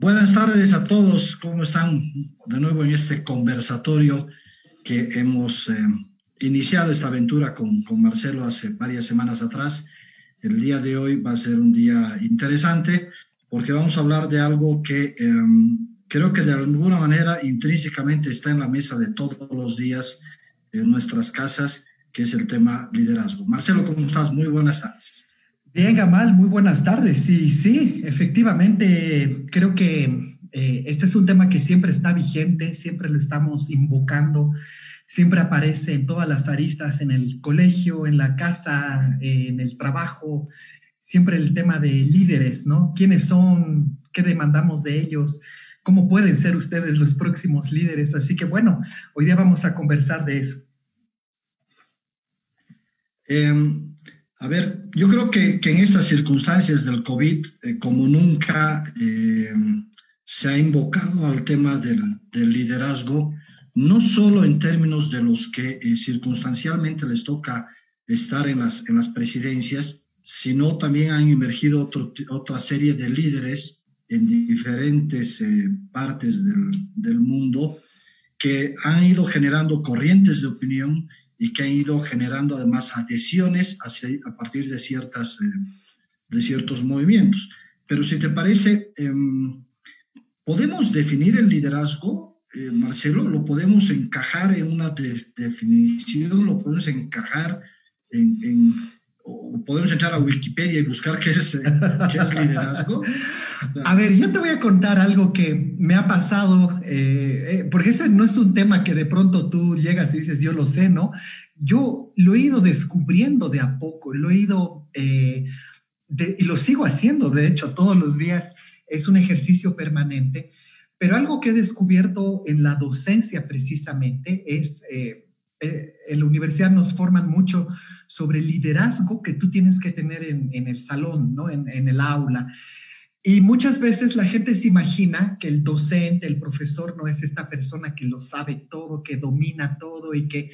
Buenas tardes a todos, ¿cómo están? De nuevo en este conversatorio que hemos eh, iniciado esta aventura con, con, Marcelo hace varias semanas atrás. El día de hoy va a ser un día interesante porque vamos a hablar de algo que eh, creo que de alguna manera intrínsecamente está en la mesa de todos los días en nuestras casas, que es el tema liderazgo. Marcelo, ¿cómo estás? Muy buenas tardes. Bien, Gamal, muy buenas tardes. Sí, sí, efectivamente, creo que eh, este es un tema que siempre está vigente, siempre lo estamos invocando, siempre aparece en todas las aristas, en el colegio, en la casa, en el trabajo, siempre el tema de líderes, ¿no? ¿Quiénes son? ¿Qué demandamos de ellos? ¿Cómo pueden ser ustedes los próximos líderes? Así que bueno, hoy día vamos a conversar de eso. Eh, a ver, yo creo que, en estas circunstancias del COVID, eh, como nunca eh, se ha invocado al tema del, liderazgo, no solo en términos de los que eh, circunstancialmente les toca estar en las, en las presidencias, sino también han emergido otra serie de líderes en diferentes partes del, del mundo que han ido generando corrientes de opinión y que han ido generando además adhesiones a partir de, ciertas, eh, de ciertos movimientos. Pero si te parece, em, ¿podemos definir el liderazgo, eh, Marcelo? ¿Lo podemos encajar en una definición? ¿Lo podemos encajar en, podemos entrar a Wikipedia y buscar qué es, qué es liderazgo? A ver, yo te voy a contar algo que me ha pasado, eh, eh, porque ese no es un tema que de pronto tú llegas y dices, yo lo sé, ¿no? Yo lo he ido descubriendo de a poco, lo he ido, eh, y lo sigo haciendo, de hecho, todos los días es un ejercicio permanente, pero algo que he descubierto en la docencia precisamente es, en la universidad nos forman mucho sobre el liderazgo que tú tienes que tener en, el salón, ¿no? En, en el aula. Y muchas veces la gente se imagina que el docente, el profesor, no es esta persona que lo sabe todo, que domina todo y que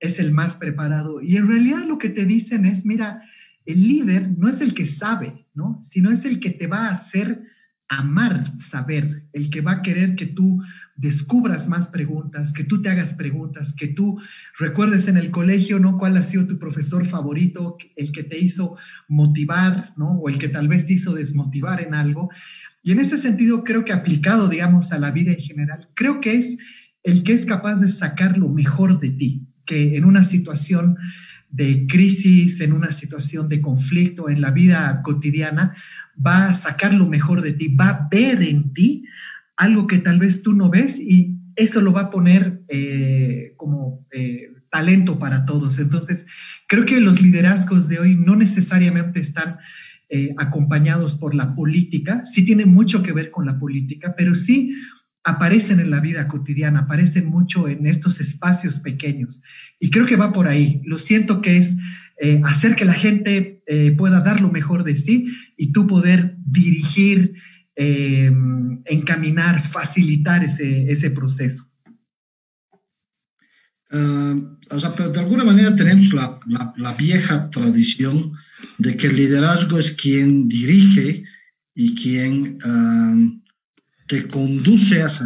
es el más preparado. Y en realidad lo que te dicen es, mira, el líder no es el que sabe, ¿no? Sino es el que te va a hacer amar saber, el que va a querer que tú descubras más preguntas, que tú te hagas preguntas, que tú recuerdes en el colegio, ¿no? ¿Cuál ha sido tu profesor favorito, el que te hizo motivar, ¿no? O el que tal vez te hizo desmotivar en algo. Y en ese sentido, creo que aplicado, digamos, a la vida en general, creo que es el que es capaz de sacar lo mejor de ti, que en una situación de crisis, en una situación de conflicto, en la vida cotidiana, va a sacar lo mejor de ti, va a ver en ti algo que tal vez tú no ves y eso lo va a poner eh, como eh, talento para todos. Entonces, creo que los liderazgos de hoy no necesariamente están eh, acompañados por la política, sí tienen mucho que ver con la política, pero sí aparecen en la vida cotidiana, aparecen mucho en estos espacios pequeños. Y creo que va por ahí. Lo siento que es hacer que la gente pueda dar lo mejor de sí y tú poder dirigir, encaminar, facilitar ese, ese proceso. Ah, o sea, pero de alguna manera tenemos la, la, vieja tradición de que el liderazgo es quien dirige y quien te conduce hasta,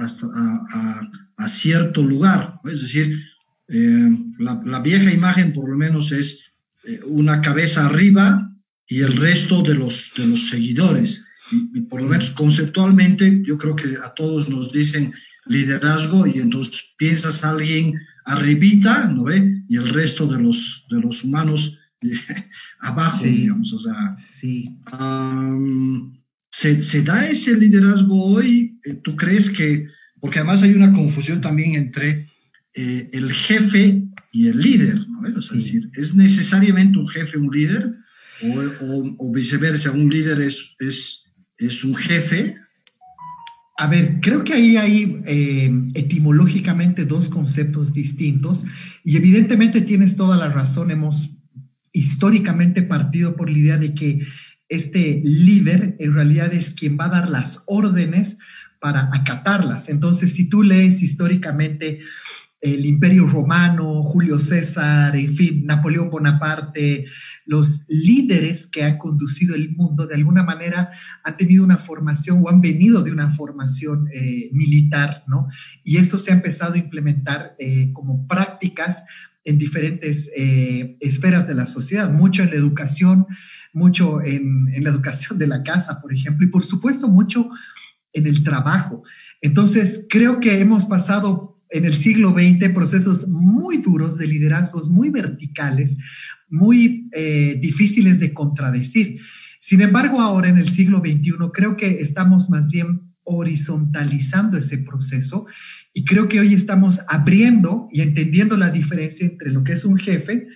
a, a, cierto lugar. Es decir, eh, la, la, vieja imagen por lo menos es eh, una cabeza arriba y el resto de los, de los seguidores y, por lo menos conceptualmente, yo creo que a todos nos dicen liderazgo y entonces piensas a alguien arribita, ¿no ve? Y el resto de los, de los humanos abajo, digamos, o sea. Sí. ¿se, ¿se, da ese liderazgo hoy? Eh, ¿Tú crees que, porque además hay una confusión también entre eh, el jefe y el líder, ¿no? Es decir, ¿es necesariamente un jefe un líder? O, o, o viceversa, un líder es, es es un jefe. A ver, creo que ahí hay eh, etimológicamente dos conceptos distintos y evidentemente tienes toda la razón. Hemos históricamente partido por la idea de que este líder en realidad es quien va a dar las órdenes para acatarlas. Entonces, si tú lees históricamente el Imperio Romano, Julio César, en fin, Napoleón Bonaparte, los líderes que han conducido el mundo, de alguna manera han tenido una formación o han venido de una formación eh, militar, ¿no? Y eso se ha empezado a implementar eh, como prácticas en diferentes eh, esferas de la sociedad, mucho en la educación, mucho en, en la educación de la casa, por ejemplo, y por supuesto mucho en el trabajo. Entonces, creo que hemos pasado en el siglo XX procesos muy duros de liderazgos muy verticales, muy eh, difíciles de contradecir. Sin embargo, ahora en el siglo XXI creo que estamos más bien horizontalizando ese proceso y creo que hoy estamos abriendo y entendiendo la diferencia entre lo que es un jefe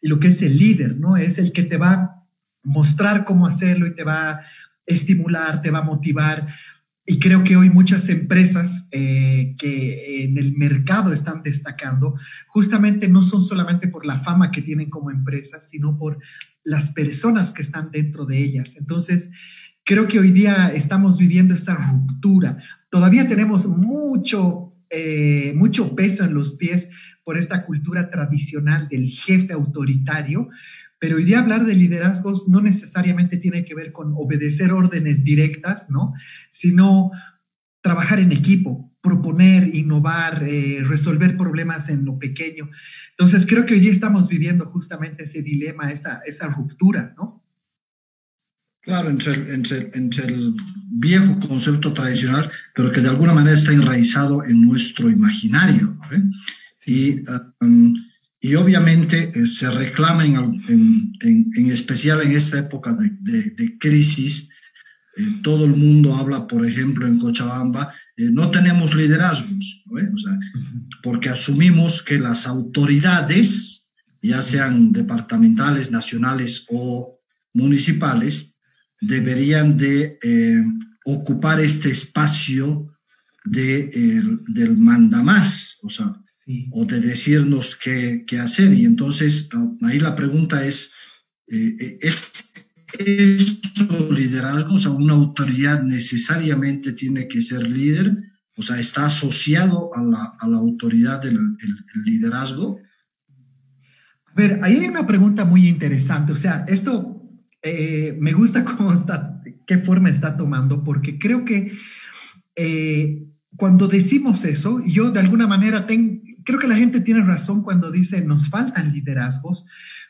y lo que es el líder, ¿no? Es el que te va a mostrar cómo hacerlo y te va a estimular, te va a motivar, y creo que hoy muchas empresas eh, que en el mercado están destacando, justamente no son solamente por la fama que tienen como empresas, sino por las personas que están dentro de ellas. Entonces, creo que hoy día estamos viviendo esa ruptura. Todavía tenemos mucho, eh, mucho peso en los pies por esta cultura tradicional del jefe autoritario, pero hoy día hablar de liderazgos no necesariamente tiene que ver con obedecer órdenes directas, ¿no? Sino trabajar en equipo, proponer, innovar, eh, resolver problemas en lo pequeño. Entonces, creo que hoy día estamos viviendo justamente ese dilema, esa, esa ruptura, ¿no? Claro, entre el, entre, entre el viejo concepto tradicional, pero que de alguna manera está enraizado en nuestro imaginario. ¿no? Y um, y obviamente eh, se reclama en, en, especial en esta época de, de, crisis, eh, todo el mundo habla, por ejemplo, en Cochabamba, eh, no tenemos liderazgos, o sea, porque asumimos que las autoridades, ya sean departamentales, nacionales o municipales, deberían de ocupar este espacio de, del mandamás, o sea, o de decirnos qué, qué, hacer. Y entonces ah, ahí la pregunta es, eh, eh, ¿es, ¿es liderazgo? O sea, una autoridad necesariamente tiene que ser líder, o sea, está asociado a la, a la autoridad del liderazgo. A ver, ahí hay una pregunta muy interesante. O sea, esto eh, me gusta cómo está, qué forma está tomando, porque creo que cuando decimos eso, yo de alguna manera tengo creo que la gente tiene razón cuando dice nos faltan liderazgos,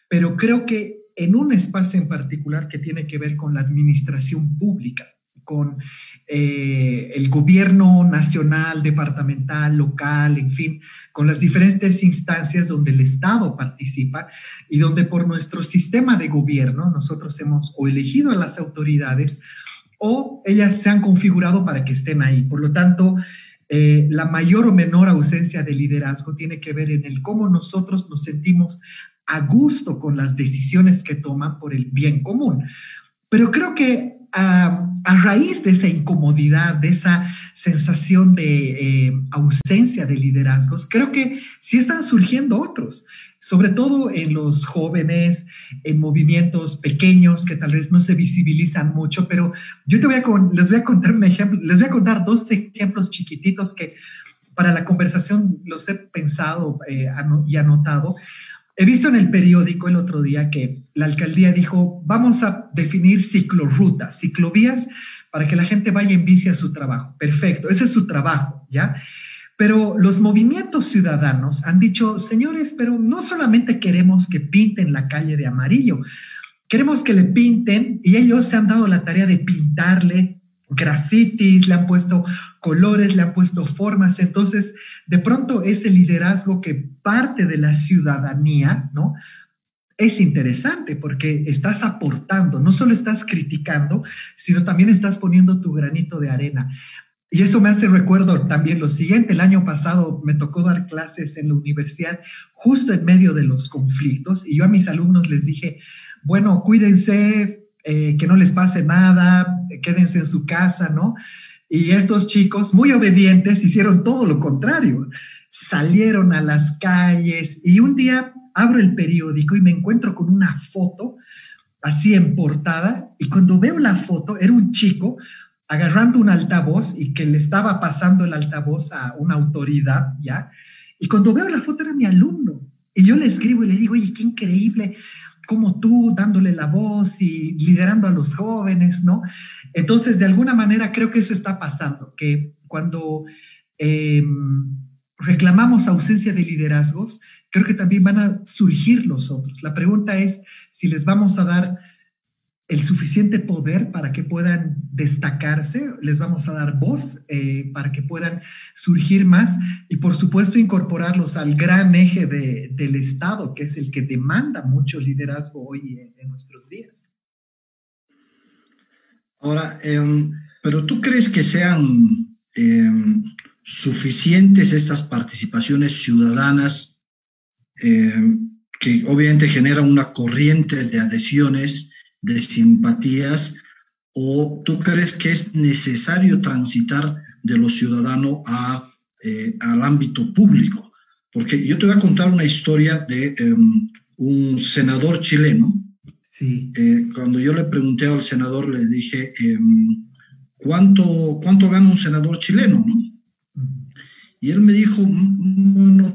pero creo que en un espacio en particular que tiene que ver con la administración pública, con eh, el gobierno nacional, departamental, local, en fin, con las diferentes instancias donde el Estado participa y donde por nuestro sistema de gobierno nosotros hemos o elegido a las autoridades o ellas se han configurado para que estén ahí. Por lo tanto, eh, la mayor o menor ausencia de liderazgo tiene que ver en el cómo nosotros nos sentimos a gusto con las decisiones que toman por el bien común. Pero creo que a raíz de esa incomodidad, de esa sensación de eh, ausencia de liderazgos, creo que sí están surgiendo otros sobre todo en los jóvenes, en movimientos pequeños que tal vez no se visibilizan mucho, pero yo te voy a, les voy a contar un ejemplo, les voy a contar dos ejemplos chiquititos que para la conversación los he pensado eh, y anotado. He visto en el periódico el otro día que la alcaldía dijo, vamos a definir ciclorrutas, ciclovías, para que la gente vaya en bici a su trabajo. Perfecto, ese es su trabajo, ¿ya? Pero los movimientos ciudadanos han dicho, señores, pero no solamente queremos que pinten la calle de amarillo, queremos que le pinten y ellos se han dado la tarea de pintarle grafitis, le han puesto colores, le han puesto formas. Entonces, de pronto ese liderazgo que parte de la ciudadanía, ¿no? Es interesante porque estás aportando, no solo estás criticando, sino también estás poniendo tu granito de arena. Y eso me hace recuerdo también lo siguiente. El año pasado me tocó dar clases en la universidad justo en medio de los conflictos y yo a mis alumnos les dije, bueno, cuídense, eh, que no les pase nada, quédense en su casa, ¿no? Y estos chicos, muy obedientes, hicieron todo lo contrario. Salieron a las calles y un día abro el periódico y me encuentro con una foto así en portada y cuando veo la foto era un chico agarrando un altavoz y que le estaba pasando el altavoz a una autoridad, ¿ya? Y cuando veo la foto era mi alumno. Y yo le escribo y le digo, oye, qué increíble como tú dándole la voz y liderando a los jóvenes, ¿no? Entonces, de alguna manera creo que eso está pasando, que cuando em, reclamamos ausencia de liderazgos, creo que también van a surgir los otros. La pregunta es si les vamos a dar el suficiente poder para que puedan destacarse, les vamos a dar voz eh, para que puedan surgir más y por supuesto incorporarlos al gran eje del Estado, que es el que demanda mucho liderazgo hoy en, nuestros días. Ahora, em, pero tú crees que sean em, suficientes estas participaciones ciudadanas em, que obviamente generan una corriente de adhesiones? De simpatías o tú crees que es necesario transitar de lo ciudadano a, eh, al ámbito público? Porque yo te voy a contar una historia de em, un senador chileno. Sí. Eh, cuando yo le pregunté al senador, le dije, em, ¿cuánto, ¿cuánto gana un senador chileno? Y él me dijo, bueno,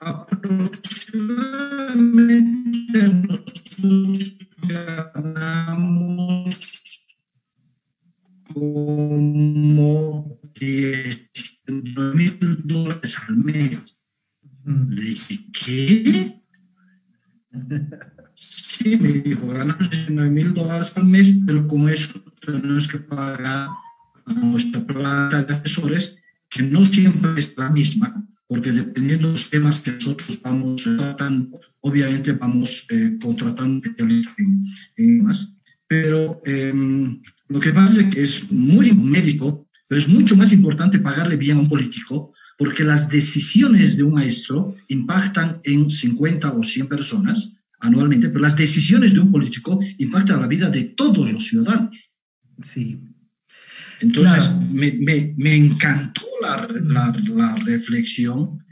aproximadamente ganamos como 19 mil dólares al mes. Le dije, ¿qué? Sí, me dijo, ganamos 19 mil dólares al mes, pero con eso tenemos que pagar a nuestra planta de asesores, que no siempre es la misma, porque dependiendo de los temas que nosotros vamos tratando, obviamente vamos eh, contratando y demás. Pero em, lo que pasa es que es muy médico, pero es mucho más importante pagarle bien a un político, porque las decisiones de un maestro impactan en 50 o 100 personas anualmente, pero las decisiones de un político impactan la vida de todos los ciudadanos. Sí. Entonces, me, me, me, encantó la, la, la, reflexión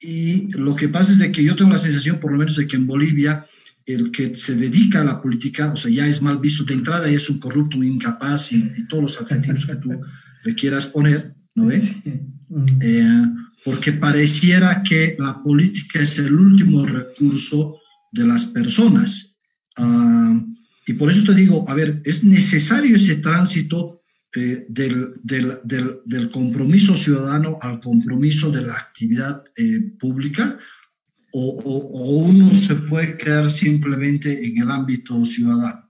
y lo que pasa es de que yo tengo la sensación, por lo menos, de que en Bolivia el que se dedica a la política, o sea, ya es mal visto de entrada y es un corrupto, un incapaz y, todos los adjetivos que tú le quieras poner, ¿no ves? Eh, porque pareciera que la política es el último recurso de las personas. Ah, y por eso te digo, a ver, es necesario ese tránsito eh, del, del, del, compromiso ciudadano al compromiso de la actividad eh, pública o, uno se puede quedar simplemente en el ámbito ciudadano?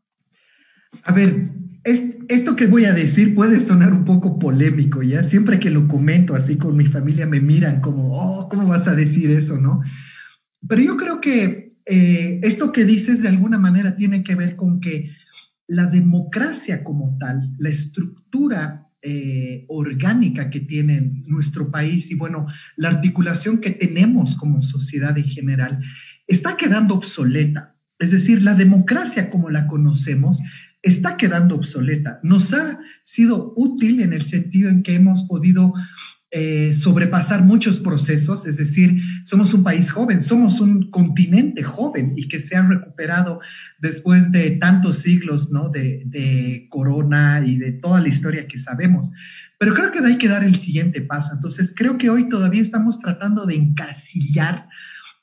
A ver, esto que voy a decir puede sonar un poco polémico, ¿ya? Siempre que lo comento así con mi familia me miran como, oh, ¿cómo vas a decir eso, no? Pero yo creo que eh, esto que dices de alguna manera tiene que ver con que la democracia como tal, la estructura eh, orgánica que tiene nuestro país y bueno, la articulación que tenemos como sociedad en general, está quedando obsoleta. Es decir, la democracia como la conocemos está quedando obsoleta. Nos ha sido útil en el sentido en que hemos podido eh, sobrepasar muchos procesos, es decir, somos un país joven, somos un continente joven y que se ha recuperado después de tantos siglos ¿no? de, de corona y de toda la historia que sabemos. Pero creo que hay que dar el siguiente paso. Entonces, creo que hoy todavía estamos tratando de encasillar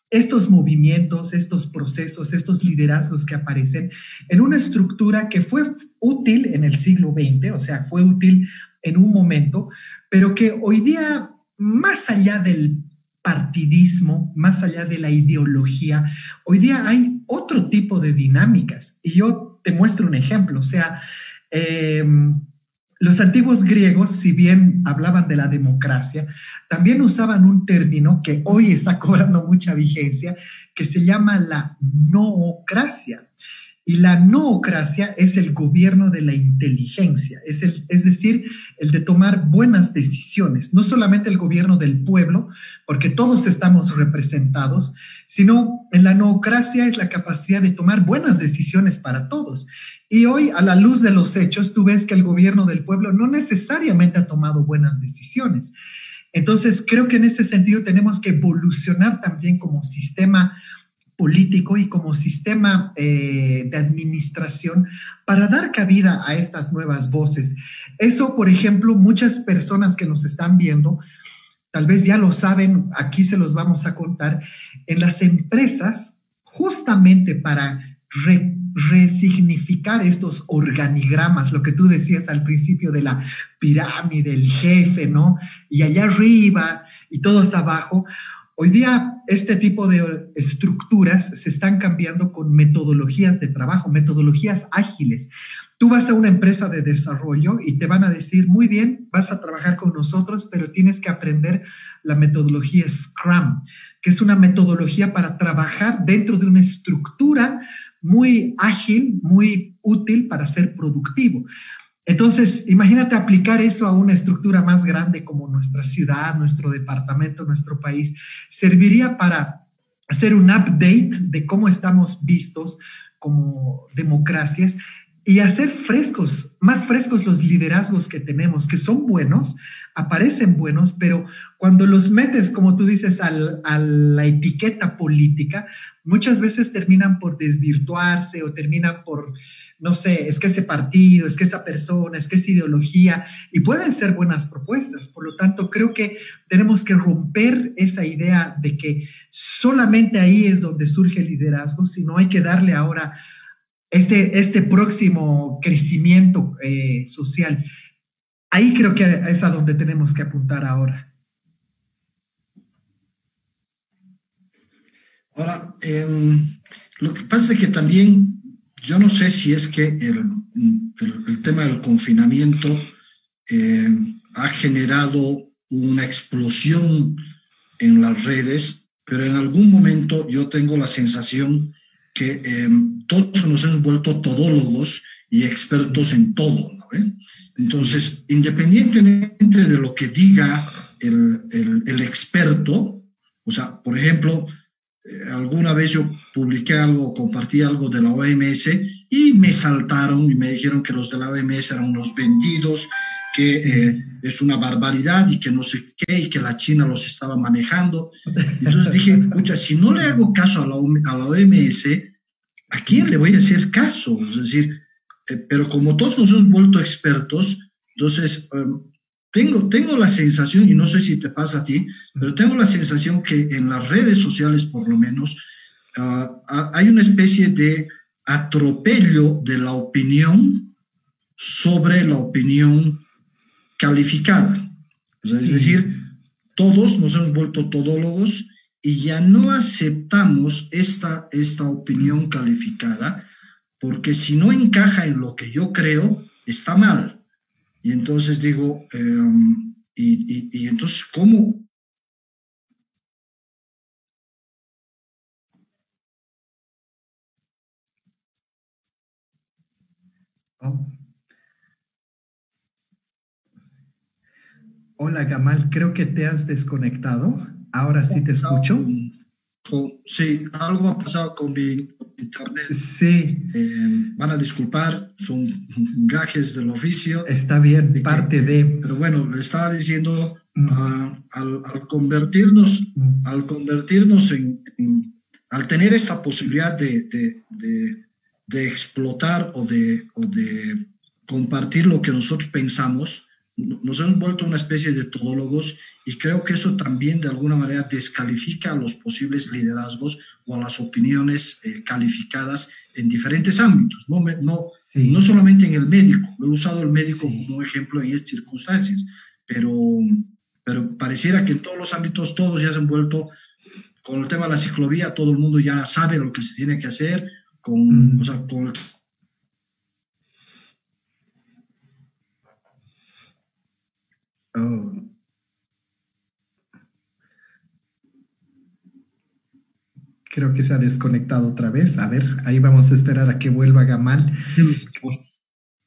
estos movimientos, estos procesos, estos liderazgos que aparecen en una estructura que fue útil en el siglo XX, o sea, fue útil en un momento, pero que hoy día, más allá del partidismo, más allá de la ideología, hoy día hay otro tipo de dinámicas. Y yo te muestro un ejemplo, o sea, em, los antiguos griegos, si bien hablaban de la democracia, también usaban un término que hoy está cobrando mucha vigencia, que se llama la noocracia. Y la noocracia es el gobierno de la inteligencia, es, decir, el de tomar buenas decisiones, no solamente el gobierno del pueblo, porque todos estamos representados, sino en la noocracia es la capacidad de tomar buenas decisiones para todos. Y hoy, a la luz de los hechos, tú ves que el gobierno del pueblo no necesariamente ha tomado buenas decisiones. Entonces, creo que en ese sentido tenemos que evolucionar también como sistema político y como sistema eh, de administración para dar cabida a estas nuevas voces. Eso, por ejemplo, muchas personas que nos están viendo tal vez ya lo saben, aquí se los vamos a contar, en las empresas, justamente para resignificar estos organigramas, lo que tú decías al principio de la pirámide, el jefe, ¿no? Y allá arriba y todos abajo. Hoy día este tipo de estructuras se están cambiando con metodologías de trabajo, metodologías ágiles. Tú vas a una empresa de desarrollo y te van a decir, muy bien, vas a trabajar con nosotros, pero tienes que aprender la metodología Scrum, que es una metodología para trabajar dentro de una estructura muy ágil, muy útil para ser productivo. Entonces, imagínate aplicar eso a una estructura más grande como nuestra ciudad, nuestro departamento, nuestro país. Serviría para hacer un update de cómo estamos vistos como democracias y hacer frescos, más frescos los liderazgos que tenemos, que son buenos, aparecen buenos, pero cuando los metes, como tú dices, a la etiqueta política, muchas veces terminan por desvirtuarse o terminan por, no sé, es que ese partido, es que esa persona, es que esa ideología, y pueden ser buenas propuestas. Por lo tanto, creo que tenemos que romper esa idea de que solamente ahí es donde surge el liderazgo, sino hay que darle ahora este, este próximo crecimiento eh, social. Ahí creo que es a donde tenemos que apuntar ahora. Ahora, em, lo que pasa es que también yo no sé si es que el, el, tema del confinamiento em, ha generado una explosión en las redes, pero en algún momento yo tengo la sensación que em, todos nos hemos vuelto todólogos y expertos en todo. ¿no? Entonces, independientemente de lo que diga el, el, experto, o sea, por ejemplo, eh, alguna vez yo publiqué algo, compartí algo de la OMS y me saltaron y me dijeron que los de la OMS eran unos vendidos, que eh, es una barbaridad y que no sé qué, y que la China los estaba manejando. Entonces dije, escucha, si no le hago caso a la, a la OMS, ¿a quién le voy a hacer caso? Es decir, eh, pero como todos nos hemos vuelto expertos, entonces em, tengo, tengo la sensación, y no sé si te pasa a ti, pero tengo la sensación que en las redes sociales por lo menos ah, hay una especie de atropello de la opinión sobre la opinión calificada. Es decir, todos nos hemos vuelto todólogos y ya no aceptamos esta, esta opinión calificada, porque si no encaja en lo que yo creo, está mal. Y entonces digo, em, y, y, entonces, ¿cómo, oh. Hola Gamal, creo que te has desconectado. Ahora sí te escucho. Sí, algo ha pasado con mi internet. Sí. Eh, van a disculpar, son gajes del oficio. Está bien, parte de. Pero bueno, le estaba diciendo, mm. al, convertirnos, mm. al convertirnos en, al tener esta posibilidad de, de, explotar o de, o de compartir lo que nosotros pensamos, nos hemos vuelto una especie de todólogos y creo que eso también de alguna manera descalifica a los posibles liderazgos o a las opiniones eh, calificadas en diferentes ámbitos, no, no, no solamente en el médico, he usado el médico como ejemplo en estas circunstancias, pero, pero pareciera que en todos los ámbitos todos ya se han vuelto, con el tema de la ciclovía, todo el mundo ya sabe lo que se tiene que hacer, con, o sea, con Oh. Creo que se ha desconectado otra vez. A ver, ahí vamos a esperar a que vuelva Gamal.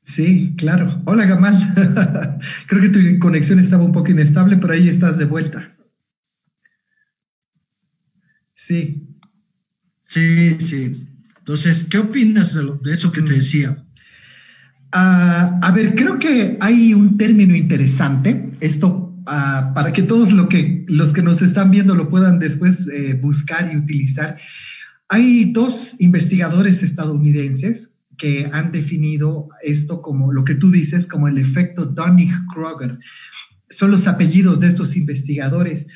Sí, claro. Hola, Gamal. Creo que tu conexión estaba un poco inestable, pero ahí estás de vuelta. Sí. Sí, sí. Entonces, ¿qué opinas de, de eso que te mm. decía? Ah, a ver, creo que hay un término interesante, esto ah, para que todos lo que, los que nos están viendo lo puedan después eh, buscar y utilizar. Hay dos investigadores estadounidenses que han definido esto como lo que tú dices, como el efecto Dunning-Kruger. son los apellidos de estos investigadores.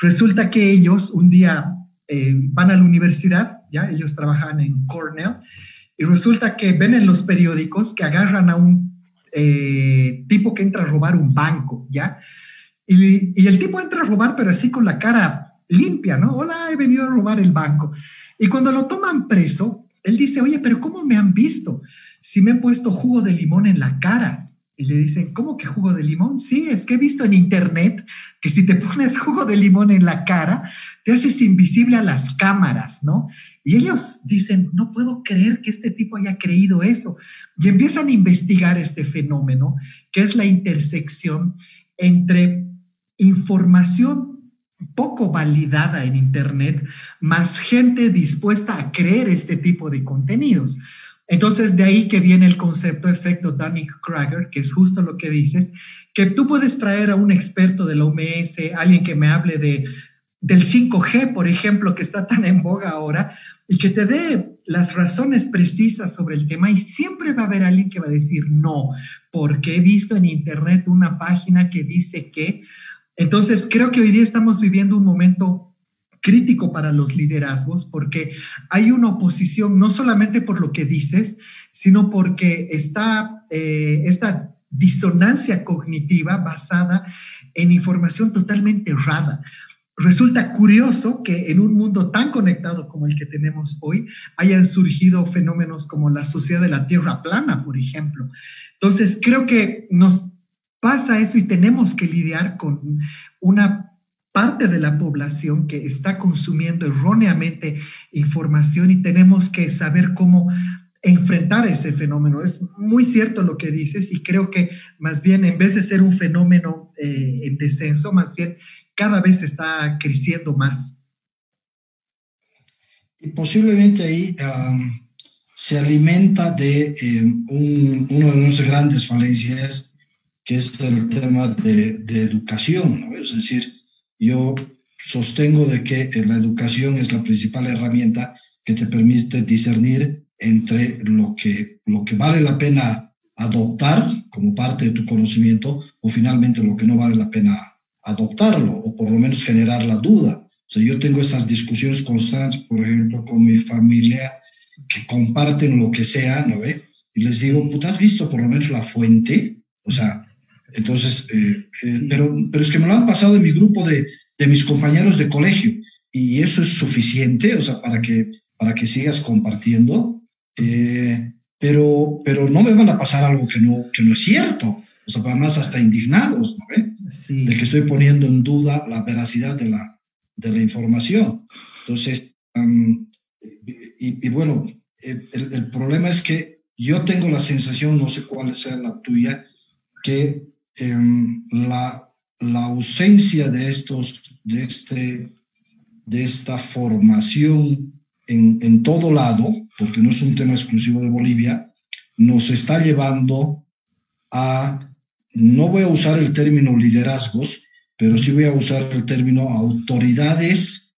Resulta que ellos un día eh, van a la universidad, ya ellos trabajan en Cornell, y resulta que ven en los periódicos que agarran a un eh, tipo que entra a robar un banco, ¿ya? Y, el tipo entra a robar, pero así con la cara limpia, ¿no? Hola, he venido a robar el banco. Y cuando lo toman preso, él dice, oye, pero ¿cómo me han visto? Si me he puesto jugo de limón en la cara. Y le dicen, ¿cómo que jugo de limón? Sí, es que he visto en internet que si te pones jugo de limón en la cara, te haces invisible a las cámaras, ¿no? Y ellos dicen, no puedo creer que este tipo haya creído eso. Y empiezan a investigar este fenómeno, que es la intersección entre información poco validada en Internet, más gente dispuesta a creer este tipo de contenidos. Entonces, de ahí que viene el concepto efecto Dunning-Kruger, que es justo lo que dices, que tú puedes traer a un experto de la OMS, alguien que me hable de, del 5G, por ejemplo, que está tan en boga ahora, y que te dé las razones precisas sobre el tema, y siempre va a haber alguien que va a decir no, porque he visto en Internet una página que dice que. Entonces, creo que hoy día estamos viviendo un momento crítico para los liderazgos porque hay una oposición no solamente por lo que dices, sino porque está eh, esta disonancia cognitiva basada en información totalmente errada. Resulta curioso que en un mundo tan conectado como el que tenemos hoy hayan surgido fenómenos como la sociedad de la Tierra plana, por ejemplo. Entonces, creo que nos pasa eso y tenemos que lidiar con una parte de la población que está consumiendo erróneamente información y tenemos que saber cómo enfrentar ese fenómeno. Es muy cierto lo que dices y creo que más bien en vez de ser un fenómeno eh, en descenso, más bien cada vez está creciendo más. Y posiblemente ahí se alimenta de eh, una de nuestras grandes falencias, que es el tema de, de educación, ¿no? es decir, yo sostengo de que eh, la educación es la principal herramienta que te permite discernir entre lo que, lo que vale la pena adoptar como parte de tu conocimiento o finalmente lo que no vale la pena adoptarlo o por lo menos generar la duda. O sea, yo tengo estas discusiones constantes, por ejemplo, con mi familia que comparten lo que sea, ¿no ve? Y les digo, ¿has visto por lo menos la fuente? O sea, entonces, eh, eh, pero, pero es que me lo han pasado en mi grupo de, de, mis compañeros de colegio. Y eso es suficiente, o sea, para que, para que sigas compartiendo, eh, pero, pero no me van a pasar algo que no, que no es cierto, o sea, además hasta indignados, ¿no ve? De que estoy poniendo en duda la veracidad de la, de la información. Entonces, y, y, bueno, el, el problema es que yo tengo la sensación, no sé cuál sea la tuya, que la, la, ausencia de, estos, de, este, de esta formación en, en todo lado, porque no es un tema exclusivo de Bolivia, nos está llevando a, no voy a usar el término liderazgos, pero sí voy a usar el término autoridades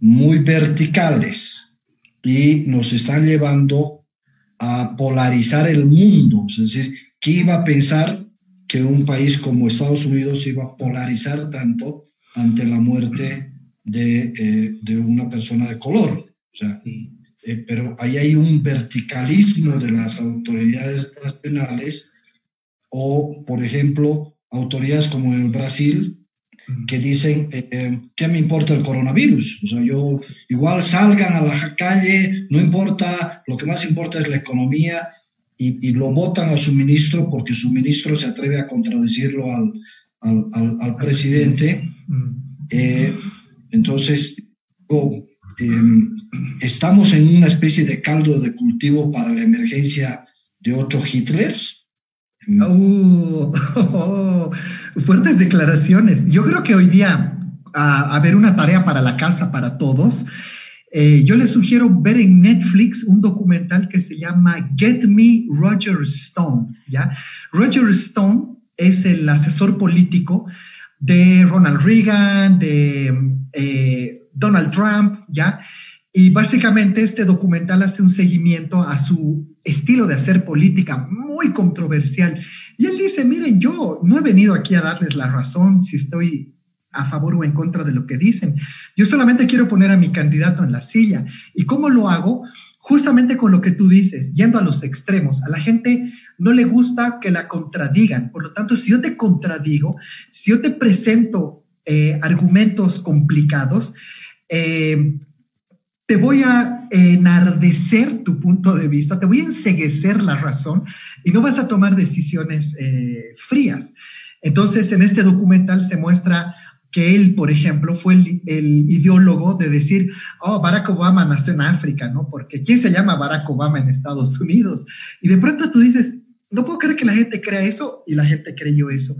muy verticales. Y nos están llevando a polarizar el mundo, es decir, ¿qué iba a pensar que un país como Estados Unidos iba a polarizar tanto ante la muerte de, eh, de una persona de color. O sea, eh, pero ahí hay un verticalismo de las autoridades nacionales o, por ejemplo, autoridades como el Brasil que dicen, eh, ¿qué me importa el coronavirus? O sea, yo igual salgan a la calle, no importa, lo que más importa es la economía y, lo votan a su ministro porque su ministro se atreve a contradecirlo al, al, al, presidente. Mm. Eh, entonces, em, estamos en una especie de caldo de cultivo para la emergencia de otro Hitler. Uh, fuertes declaraciones. Yo creo que hoy día a, a ver una tarea para la casa, para todos, eh, yo les sugiero ver en Netflix un documental que se llama Get Me Roger Stone, ¿ya? Roger Stone es el asesor político de Ronald Reagan, de eh, Donald Trump, ¿ya? Y básicamente este documental hace un seguimiento a su estilo de hacer política muy controversial. Y él dice, miren, yo no he venido aquí a darles la razón si estoy a favor o en contra de lo que dicen. Yo solamente quiero poner a mi candidato en la silla. ¿Y cómo lo hago? Justamente con lo que tú dices, yendo a los extremos. A la gente no le gusta que la contradigan. Por lo tanto, si yo te contradigo, si yo te presento eh, argumentos complicados, eh, te voy a enardecer tu punto de vista, te voy a enseguecer la razón y no vas a tomar decisiones eh, frías. Entonces, en este documental se muestra que él, por ejemplo, fue el, ideólogo de decir, oh, Barack Obama nació en África, ¿no? Porque ¿quién se llama Barack Obama en Estados Unidos? Y de pronto tú dices, no puedo creer que la gente crea eso y la gente creyó eso.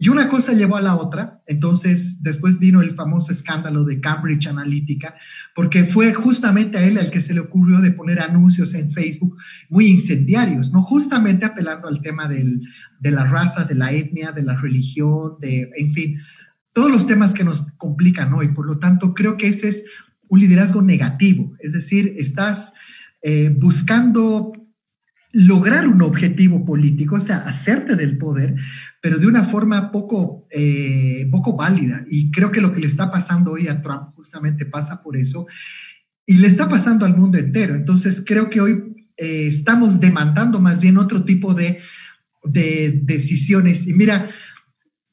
Y una cosa llevó a la otra, entonces después vino el famoso escándalo de Cambridge Analytica, porque fue justamente a él al que se le ocurrió de poner anuncios en Facebook muy incendiarios, ¿no? Justamente apelando al tema del, de la raza, de la etnia, de la religión, de, en fin, todos los temas que nos complican hoy. Por lo tanto, creo que ese es un liderazgo negativo, es decir, estás eh, buscando lograr un objetivo político, o sea, hacerte del poder, pero de una forma poco, eh, poco válida. Y creo que lo que le está pasando hoy a Trump justamente pasa por eso. Y le está pasando al mundo entero. Entonces, creo que hoy eh, estamos demandando más bien otro tipo de, de decisiones. Y mira,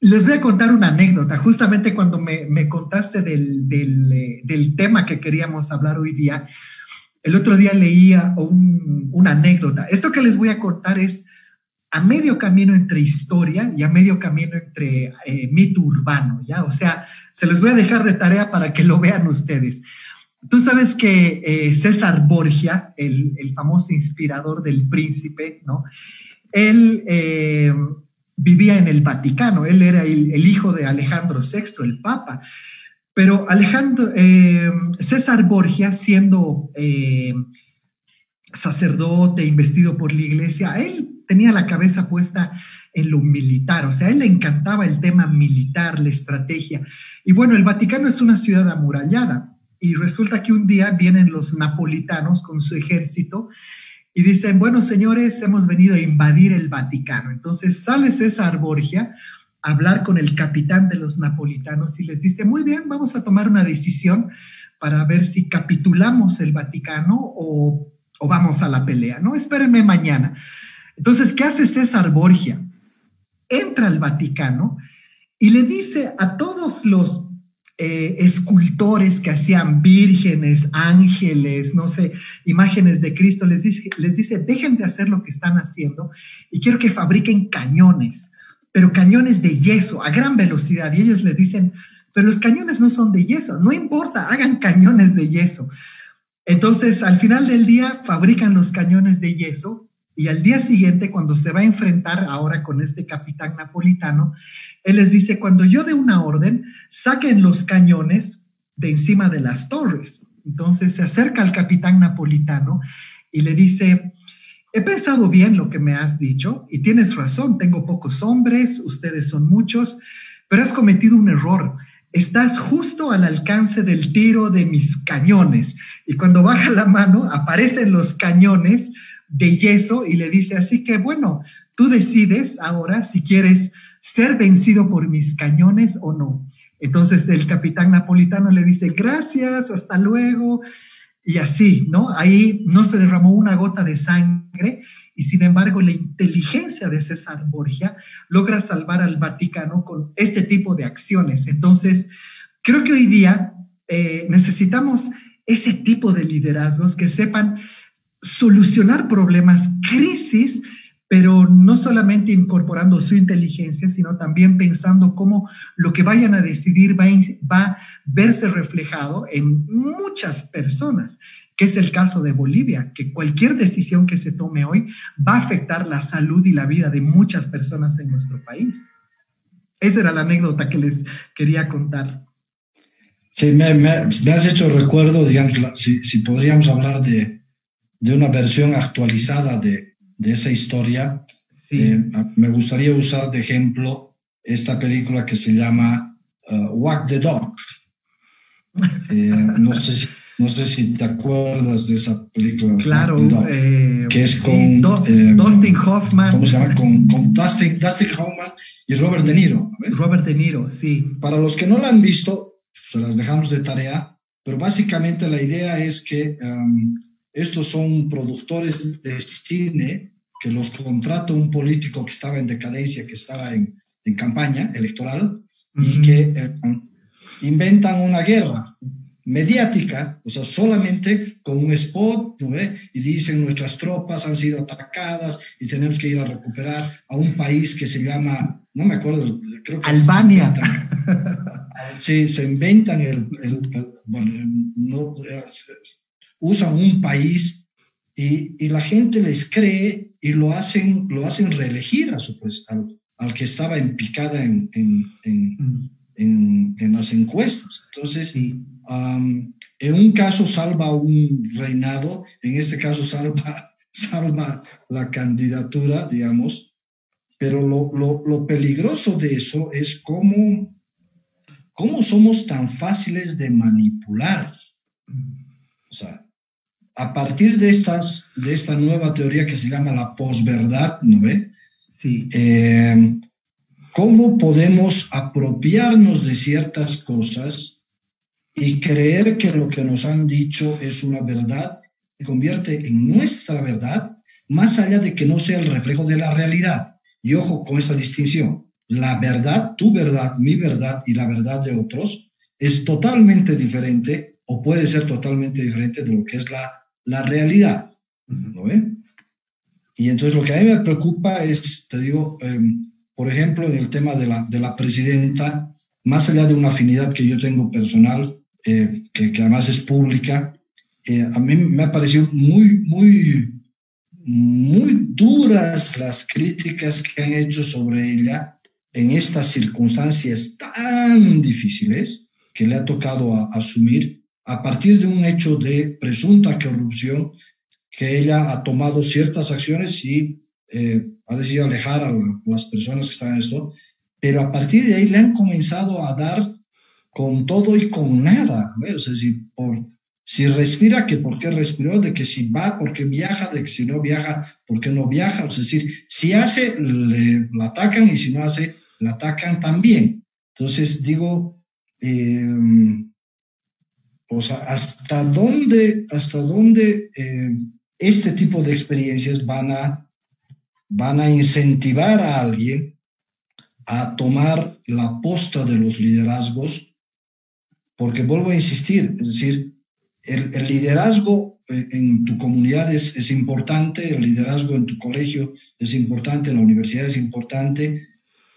les voy a contar una anécdota. Justamente cuando me, contaste del, eh, del, tema que queríamos hablar hoy día, el otro día leía una anécdota. Esto que les voy a contar es a medio camino entre historia y a medio camino entre eh, mito urbano, ¿ya? O sea, se los voy a dejar de tarea para que lo vean ustedes. Tú sabes que eh, César Borgia, el, el, famoso inspirador del príncipe, ¿no? Él vivía en el Vaticano, él era el, hijo de Alejandro VI, el Papa. Pero Alejandro, eh, César Borgia, siendo eh, sacerdote investido por la iglesia, él tenía la cabeza puesta en lo militar, o sea, a él le encantaba el tema militar, la estrategia. Y bueno, el Vaticano es una ciudad amurallada y resulta que un día vienen los napolitanos con su ejército y dicen, bueno, señores, hemos venido a invadir el Vaticano. Entonces sale César Borgia a hablar con el capitán de los napolitanos y les dice, muy bien, vamos a tomar una decisión para ver si capitulamos el Vaticano o, o vamos a la pelea, ¿no? Espérenme mañana. Entonces, ¿qué hace César Borgia? Entra al Vaticano y le dice a todos los eh, escultores que hacían vírgenes, ángeles, no sé, imágenes de Cristo, les dice, les dice, dejen de hacer lo que están haciendo y quiero que fabriquen cañones, pero cañones de yeso a gran velocidad. Y ellos le dicen, pero los cañones no son de yeso, no importa, hagan cañones de yeso. Entonces, al final del día, fabrican los cañones de yeso y al día siguiente, cuando se va a enfrentar ahora con este capitán napolitano, él les dice, cuando yo dé una orden, saquen los cañones de encima de las torres. Entonces se acerca al capitán napolitano y le dice, he pensado bien lo que me has dicho y tienes razón, tengo pocos hombres, ustedes son muchos, pero has cometido un error. Estás justo al alcance del tiro de mis cañones. Y cuando baja la mano, aparecen los cañones de yeso y le dice, así que bueno, tú decides ahora si quieres ser vencido por mis cañones o no. Entonces el capitán napolitano le dice, gracias, hasta luego. Y así, ¿no? Ahí no se derramó una gota de sangre y sin embargo la inteligencia de César Borgia logra salvar al Vaticano con este tipo de acciones. Entonces, creo que hoy día eh, necesitamos ese tipo de liderazgos que sepan solucionar problemas, crisis, pero no solamente incorporando su inteligencia, sino también pensando cómo lo que vayan a decidir va, a verse reflejado en muchas personas, que es el caso de Bolivia, que cualquier decisión que se tome hoy va a afectar la salud y la vida de muchas personas en nuestro país. Esa era la anécdota que les quería contar. Sí, me, has hecho recuerdo, digamos, si podríamos hablar de, de una versión actualizada de, de esa historia, eh, me gustaría usar de ejemplo esta película que se llama uh, Walk the Dog. Eh, no sé si No sé si te acuerdas de esa película. Claro, eh, que es con eh, Dustin Hoffman. ¿Cómo se llama? Con, Dustin, Hoffman y Robert De Niro. Robert De Niro, sí. Para los que no la han visto, se las dejamos de tarea, pero básicamente la idea es que um, estos son productores de cine que los contrata un político que estaba en decadencia, que estaba en, en campaña electoral, y que eh, inventan una guerra mediática, o sea, solamente con un spot, ¿no Y dicen nuestras tropas han sido atacadas y tenemos que ir a recuperar a un país que se llama, no me acuerdo, creo que Albania. sí, se inventan el, bueno, no, usan un país y, y, la gente les cree y lo hacen, lo hacen reelegir a su, pues, al, al que estaba en picada en, en, en, mm. en las encuestas. Entonces, en un caso salva un reinado, en este caso salva, salva la candidatura, digamos, pero lo, lo, lo peligroso de eso es cómo, cómo somos tan fáciles de manipular. O sea, a partir de, estas, de esta nueva teoría que se llama la posverdad, ¿no ve? Sí. Eh, ¿Cómo podemos apropiarnos de ciertas cosas y creer que lo que nos han dicho es una verdad, se convierte en nuestra verdad, más allá de que no sea el reflejo de la realidad. Y ojo con esta distinción. La verdad, tu verdad, mi verdad y la verdad de otros es totalmente diferente o puede ser totalmente diferente de lo que es la, la realidad. ¿no Y entonces lo que a mí me preocupa es, te digo, em, por ejemplo, en el tema de la, de la presidenta, más allá de una afinidad que yo tengo personal, eh, que, además es pública, eh, a mí me ha parecido muy, muy, muy duras las críticas que han hecho sobre ella en estas circunstancias tan difíciles que le ha tocado asumir a partir de un hecho de presunta corrupción que ella ha tomado ciertas acciones y eh, ha decidido alejar a, las personas que están en esto, pero a partir de ahí le han comenzado a dar con todo y con nada. O sea, si, si respira, que por qué respiró, de que si va, porque viaja, de que si no viaja, por qué no viaja. O sea, es decir, si hace, le, atacan y si no hace, la atacan también. Entonces, digo, eh, o sea, ¿hasta dónde, hasta dónde eh, este tipo de experiencias van a, van a incentivar a alguien a tomar la posta de los liderazgos porque vuelvo a insistir, es decir, el, liderazgo eh, en tu comunidad es, es, importante, el liderazgo en tu colegio es importante, en la universidad es importante,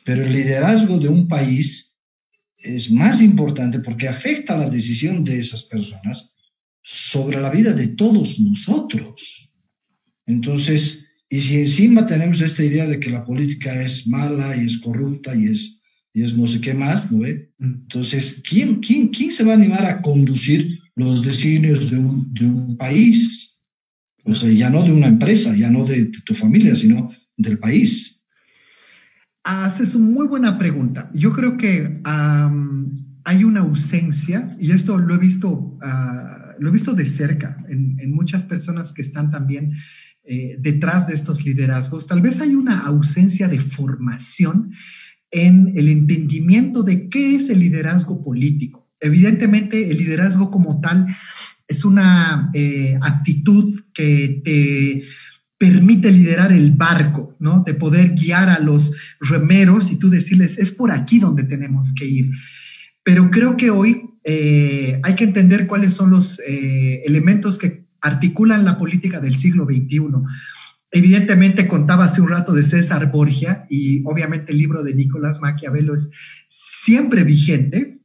pero el liderazgo de un país es más importante porque afecta la decisión de esas personas sobre la vida de todos nosotros. Entonces, y si encima tenemos esta idea de que la política es mala y es corrupta y es y es no sé qué más, ¿no ve? Mm. Entonces, ¿quién, quién, quién se va a animar a conducir los designios de un, de un país? O sea, ya no de una empresa, ya no de, tu familia, sino del país. Haces una muy buena pregunta. Yo creo que hay una ausencia, y esto lo he visto, ah, lo he visto de cerca en, en, muchas personas que están también eh, detrás de estos liderazgos. Tal vez hay una ausencia de formación en el entendimiento de qué es el liderazgo político. Evidentemente, el liderazgo como tal es una eh, actitud que te permite liderar el barco, ¿no? De poder guiar a los remeros y tú decirles, es por aquí donde tenemos que ir. Pero creo que hoy eh, hay que entender cuáles son los eh, elementos que articulan la política del siglo XXI. Evidentemente contaba hace un rato de César Borgia y obviamente el libro de Nicolás Maquiavelo es siempre vigente.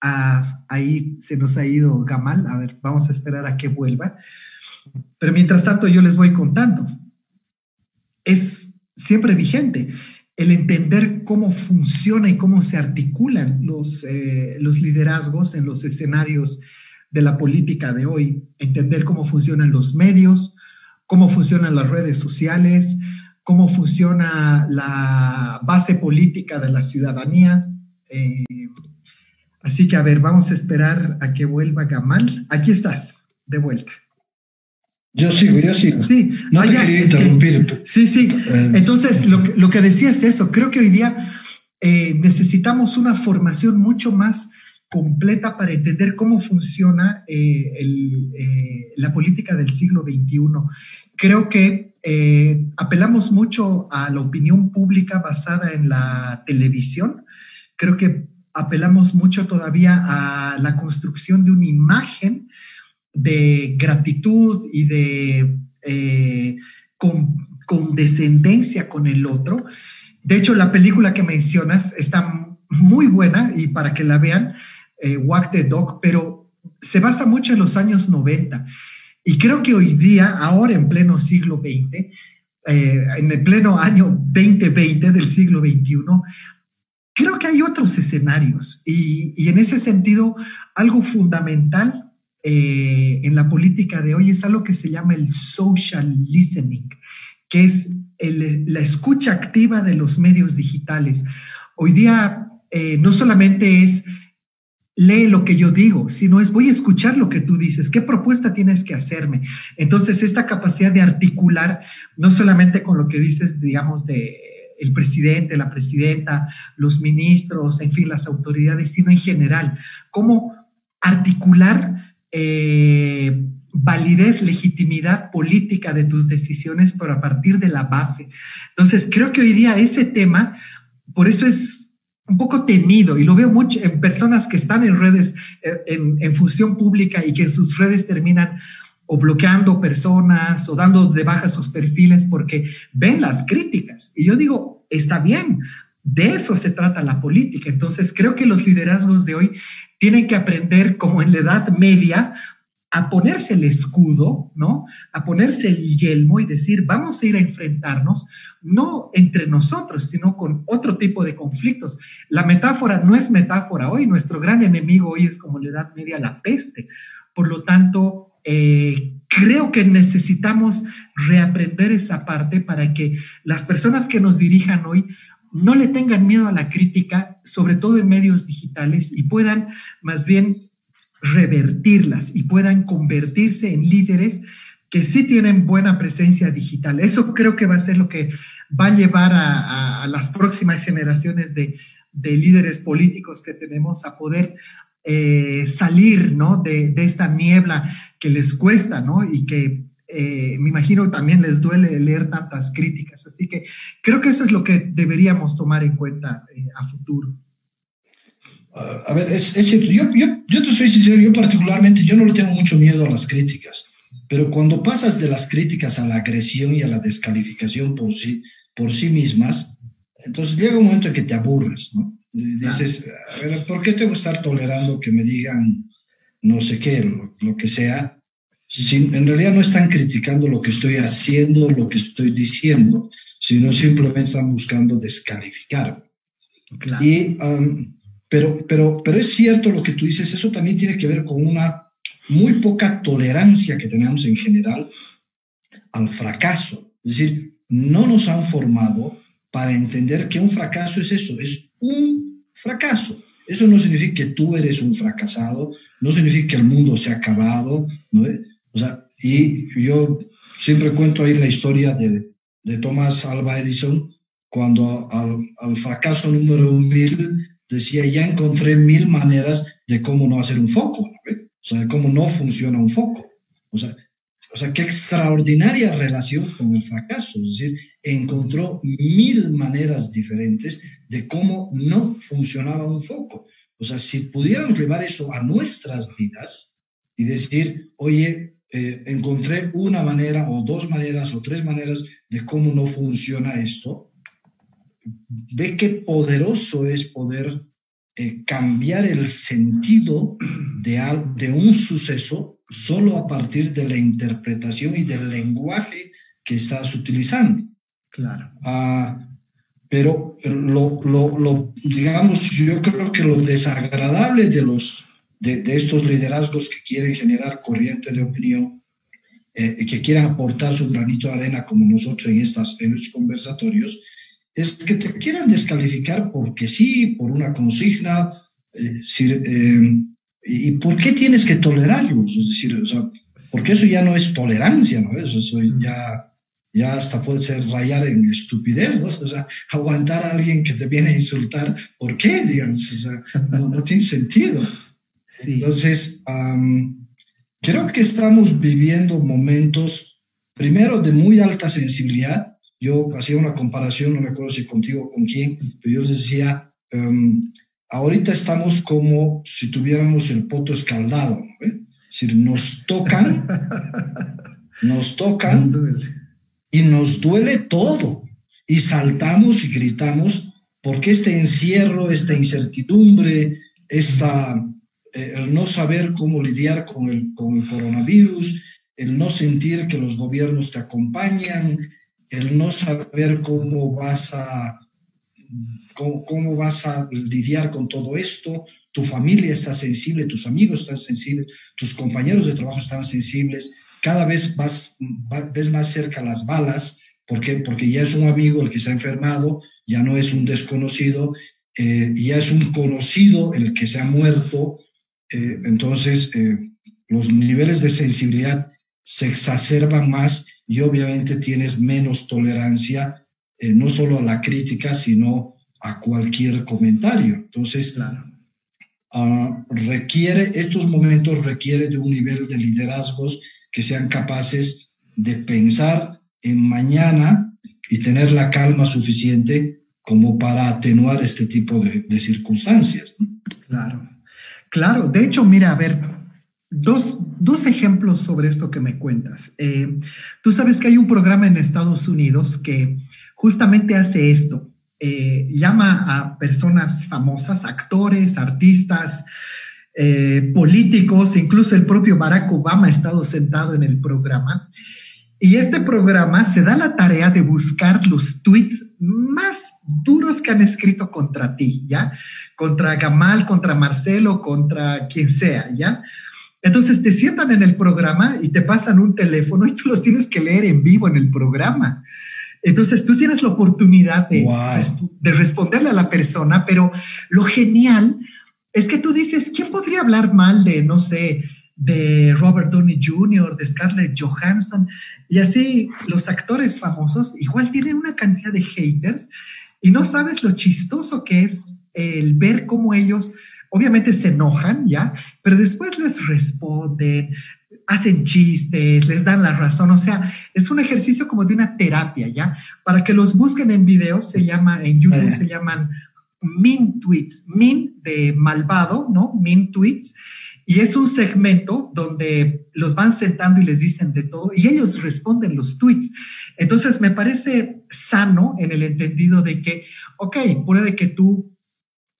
Ah, ahí se nos ha ido Gamal, a ver, vamos a esperar a que vuelva. Pero mientras tanto yo les voy contando. Es siempre vigente el entender cómo funciona y cómo se articulan los, eh, los liderazgos en los escenarios de la política de hoy, entender cómo funcionan los medios, cómo funcionan las redes sociales, cómo funciona la base política de la ciudadanía. Eh, así que, a ver, vamos a esperar a que vuelva Gamal. Aquí estás. de vuelta. Yo sigo, yo sigo. Sí, no te quería interrumpir. Sí, sí. Eh, Entonces, lo, lo, que decía es eso. Creo que hoy día eh, necesitamos una formación mucho más completa para entender cómo funciona eh, el, la política del siglo XXI. Creo que apelamos mucho a la opinión pública basada en la televisión. Creo que apelamos mucho todavía a la construcción de una imagen de gratitud y de eh, condescendencia con el otro. De hecho, la película que mencionas está muy buena y para que la vean, eh, Walk the Dog, pero se basa mucho en los años 90. Y creo que hoy día, ahora en pleno siglo XX, eh, en el pleno año 2020 del siglo XXI, creo que hay otros escenarios. Y, y en ese sentido, algo fundamental eh, en la política de hoy es algo que se llama el social listening, que es la escucha activa de los medios digitales. Hoy día eh, no solamente es lee lo que yo digo, sino es voy a escuchar lo que tú dices, qué propuesta tienes que hacerme. Entonces, esta capacidad de articular, no solamente con lo que dices, digamos, de el presidente, la presidenta, los ministros, en fin, las autoridades, sino en general, cómo articular eh, validez, legitimidad política de tus decisiones, pero a partir de la base. Entonces, creo que hoy día ese tema, por eso es un poco temido y lo veo mucho en personas que están en redes, eh, en, en función pública y que sus redes terminan o bloqueando personas o dando de baja sus perfiles porque ven las críticas. Y yo digo, está bien, de eso se trata la política. Entonces, creo que los liderazgos de hoy tienen que aprender, como en la Edad Media, a ponerse el escudo, ¿no? A ponerse el yelmo y decir, vamos a ir a enfrentarnos, no entre nosotros, sino con otro tipo de conflictos. La metáfora no es metáfora hoy, nuestro gran enemigo hoy es como la Edad Media, la peste. Por lo tanto, eh, creo que necesitamos reaprender esa parte para que las personas que nos dirijan hoy no le tengan miedo a la crítica, sobre todo en medios digitales, y puedan más bien revertirlas y puedan convertirse en líderes que sí tienen buena presencia digital. Eso creo que va a ser lo que va a llevar a, las próximas generaciones de, líderes políticos que tenemos a poder eh, salir ¿no? de, de, esta niebla que les cuesta ¿no? y que eh, me imagino también les duele leer tantas críticas. Así que creo que eso es lo que deberíamos tomar en cuenta eh, a futuro. a ver, es, cierto, yo, yo, te soy sincero, yo particularmente, yo no le tengo mucho miedo a las críticas, pero cuando pasas de las críticas a la agresión y a la descalificación por sí, por sí mismas, entonces llega un momento en que te aburres, ¿no? Dices, a ver, ¿por qué tengo que estar tolerando que me digan no sé qué, lo que sea? En realidad no están criticando lo que estoy haciendo, lo que estoy diciendo, sino simplemente están buscando descalificar. Y, um, pero, pero, pero es cierto lo que tú dices, eso también tiene que ver con una muy poca tolerancia que tenemos en general al fracaso. Es decir, no nos han formado para entender que un fracaso es eso, es un fracaso. Eso no significa que tú eres un fracasado, no significa que el mundo se ha acabado, ¿no? Sea, y yo siempre cuento ahí la historia de, de Thomas Alva Edison, cuando al, al, fracaso número mil decía, ya encontré mil maneras de cómo no hacer un foco, o sea, de cómo no funciona un foco. O sea, o sea, qué extraordinaria relación con el fracaso. Es decir, encontró mil maneras diferentes de cómo no funcionaba un foco. O sea, si pudiéramos llevar eso a nuestras vidas y decir, oye, eh, encontré una manera o dos maneras o tres maneras de cómo no funciona esto, ve qué poderoso es poder eh, cambiar el sentido de, de un suceso solo a partir de la interpretación y del lenguaje que estás utilizando. Claro. Ah, pero lo, lo, lo, digamos, yo creo que lo desagradable de los de, estos liderazgos que quieren generar corriente de opinión, eh, que quieren aportar su granito de arena como nosotros en, estas, en estos conversatorios, es que te quieran descalificar porque sí, por una consigna, eh, eh, ¿y por qué tienes que tolerarlos? Es decir, o sea, porque eso ya no es tolerancia, ¿no? Eso, eso ya, ya hasta puede ser rayar en estupidez, ¿no? O sea, aguantar a alguien que te viene a insultar, ¿por qué? Digamos, o sea, no, tiene sentido. Entonces, creo que estamos viviendo momentos, primero, de muy alta sensibilidad. Yo hacía una comparación, no me acuerdo si contigo o con quién, pero yo decía, um, ahorita estamos como si tuviéramos el poto escaldado, ¿no? Es decir, nos tocan, nos tocan y nos duele todo. Y saltamos y gritamos porque este encierro, esta incertidumbre, esta, eh, el no saber cómo lidiar con el, con el coronavirus, el no sentir que los gobiernos te acompañan, el no saber cómo vas a cómo, vas a lidiar con todo esto, tu familia está sensible, tus amigos están sensibles, tus compañeros de trabajo están sensibles, cada vez vas, ves más cerca las balas, ¿por qué? Porque ya es un amigo el que se ha enfermado, ya no es un desconocido, eh, ya es un conocido el que se ha muerto, eh, entonces eh, los niveles de sensibilidad se exacerban más y obviamente tienes menos tolerancia, no solo a la crítica, sino a cualquier comentario. Entonces, claro. Ah, requiere, estos momentos requiere de un nivel de liderazgos que sean capaces de pensar en mañana y tener la calma suficiente como para atenuar este tipo de, circunstancias. Claro, claro. De hecho, mira, a ver, dos, dos ejemplos sobre esto que me cuentas. Eh, tú sabes que hay un programa en Estados Unidos que justamente hace esto. Eh, llama a personas famosas, actores, artistas, eh, políticos, incluso el propio Barack Obama ha estado sentado en el programa. Y este programa se da la tarea de buscar los tweets más duros que han escrito contra ti, ¿ya? Contra Gamal, contra Marcelo, contra quien sea, ¿ya? Entonces te sientan en el programa y te pasan un teléfono y tú los tienes que leer en vivo en el programa. Entonces tú tienes la oportunidad de, de responderle a la persona, pero lo genial es que tú dices, ¿quién podría hablar mal de, no sé, de Robert Downey Jr., de Scarlett Johansson? Y así los actores famosos igual tienen una cantidad de haters y no sabes lo chistoso que es el ver cómo ellos obviamente se enojan, ¿ya? Pero después les responden, hacen chistes, les dan la razón, o sea, es un ejercicio como de una terapia, ¿ya? Para que los busquen en videos, se llama, en YouTube se llaman Min Tweets, Min de malvado, ¿no? Min Tweets, y es un segmento donde los van sentando y les dicen de todo, y ellos responden los tweets. Entonces, me parece sano en el entendido de que, ok, puede que tú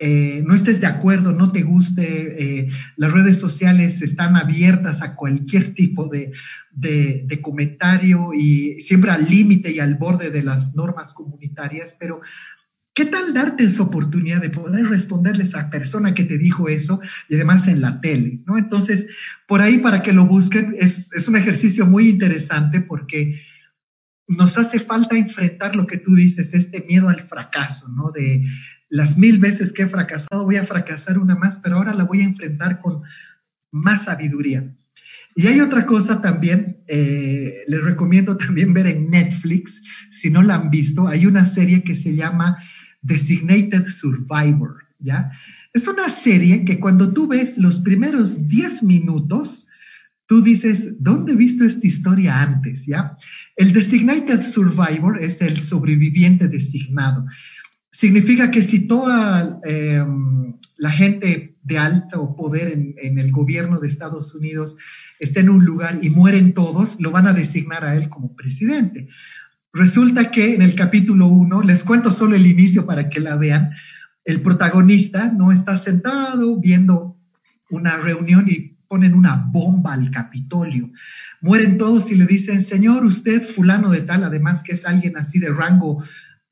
eh, no estés de acuerdo, no te guste, eh, las redes sociales están abiertas a cualquier tipo de, comentario y siempre al límite y al borde de las normas comunitarias, pero ¿qué tal darte esa oportunidad de poder responderle a esa persona que te dijo eso y además en la tele? ¿no? Entonces, por ahí para que lo busquen, es, es un ejercicio muy interesante porque nos hace falta enfrentar lo que tú dices, este miedo al fracaso, ¿no? De, las mil veces que he fracasado, voy a fracasar una más, pero ahora la voy a enfrentar con más sabiduría. Y hay otra cosa también, eh, les recomiendo también ver en Netflix, si no la han visto, hay una serie que se llama Designated Survivor, ¿ya? Es una serie que cuando tú ves los primeros 10 minutos, tú dices, ¿dónde he visto esta historia antes? ¿Ya? El Designated Survivor es el sobreviviente designado. Significa que si toda em, la gente de alto poder en, el gobierno de Estados Unidos está en un lugar y mueren todos, lo van a designar a él como presidente. Resulta que en el capítulo 1, les cuento solo el inicio para que la vean, el protagonista no está sentado viendo una reunión y ponen una bomba al Capitolio. Mueren todos y le dicen, señor, usted fulano de tal, además que es alguien así de rango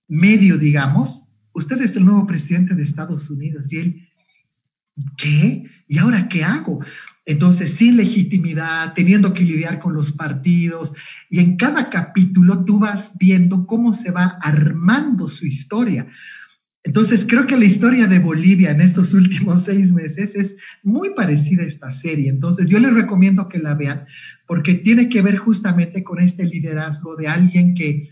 medio, digamos, usted es el nuevo presidente de Estados Unidos. Y él, ¿qué? ¿Y ahora qué hago? Entonces, sin legitimidad, teniendo que lidiar con los partidos, y en cada capítulo tú vas viendo cómo se va armando su historia. Entonces, creo que la historia de Bolivia en estos últimos seis meses es muy parecida a esta serie. Entonces, yo les recomiendo que la vean porque tiene que ver justamente con este liderazgo de alguien que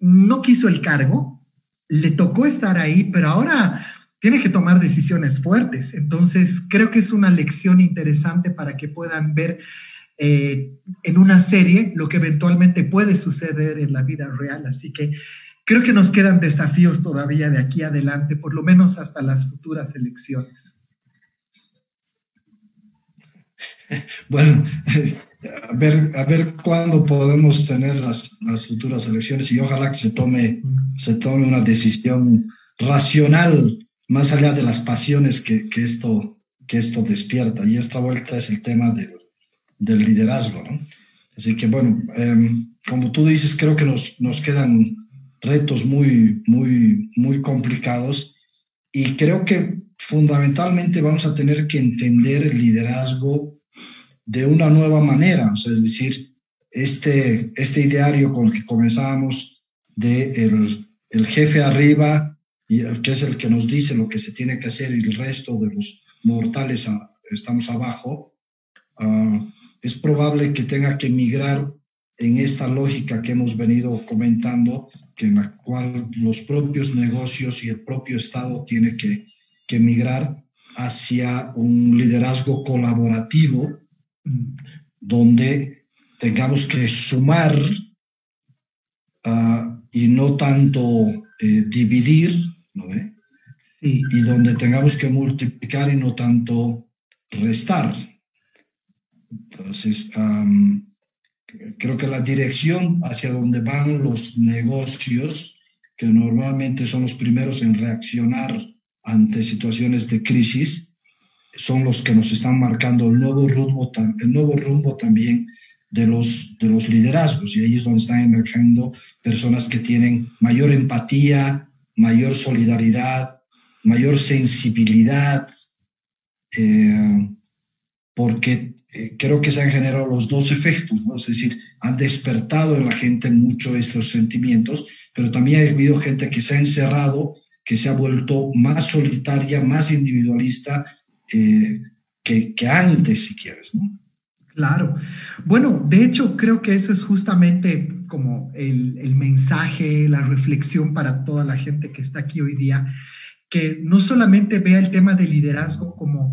no quiso el cargo, le tocó estar ahí, pero ahora tiene que tomar decisiones fuertes. Entonces, creo que es una lección interesante para que puedan ver eh, en una serie lo que eventualmente puede suceder en la vida real. Así que Creo que nos quedan desafíos todavía de aquí adelante, por lo menos hasta las futuras elecciones. Bueno, a ver, a ver cuándo podemos tener las, las futuras elecciones y ojalá que se tome, se tome una decisión racional más allá de las pasiones que, que, esto, que esto despierta. Y esta vuelta es el tema del, del liderazgo. ¿no? Así que bueno, em, como tú dices, creo que nos, nos quedan retos muy, muy, muy complicados. Y creo que fundamentalmente vamos a tener que entender el liderazgo de una nueva manera, o sea, es decir, este, este ideario con el que comenzamos de el, el jefe arriba, y que es el que nos dice lo que se tiene que hacer y el resto de los mortales estamos abajo, uh, es probable que tenga que migrar en esta lógica que hemos venido comentando que en la cual los propios negocios y el propio Estado tiene que, que migrar hacia un liderazgo colaborativo donde tengamos que sumar uh, y no tanto eh, dividir, ¿no ve? Sí. Y donde tengamos que multiplicar y no tanto restar. Entonces, um, creo que la dirección hacia donde van los negocios, que normalmente son los primeros en reaccionar ante situaciones de crisis, son los que nos están marcando el nuevo rumbo, el nuevo rumbo también de los, de los liderazgos. Y ahí es donde están emergiendo personas que tienen mayor empatía, mayor solidaridad, mayor sensibilidad, eh, porque eh, creo que se han generado los dos efectos, ¿no? es decir, han despertado en la gente mucho estos sentimientos, pero también ha habido gente que se ha encerrado, que se ha vuelto más solitaria, más individualista eh, que, antes, si quieres. ¿no? Claro. Bueno, de hecho, creo que eso es justamente como el, el mensaje, la reflexión para toda la gente que está aquí hoy día, que no solamente vea el tema del liderazgo como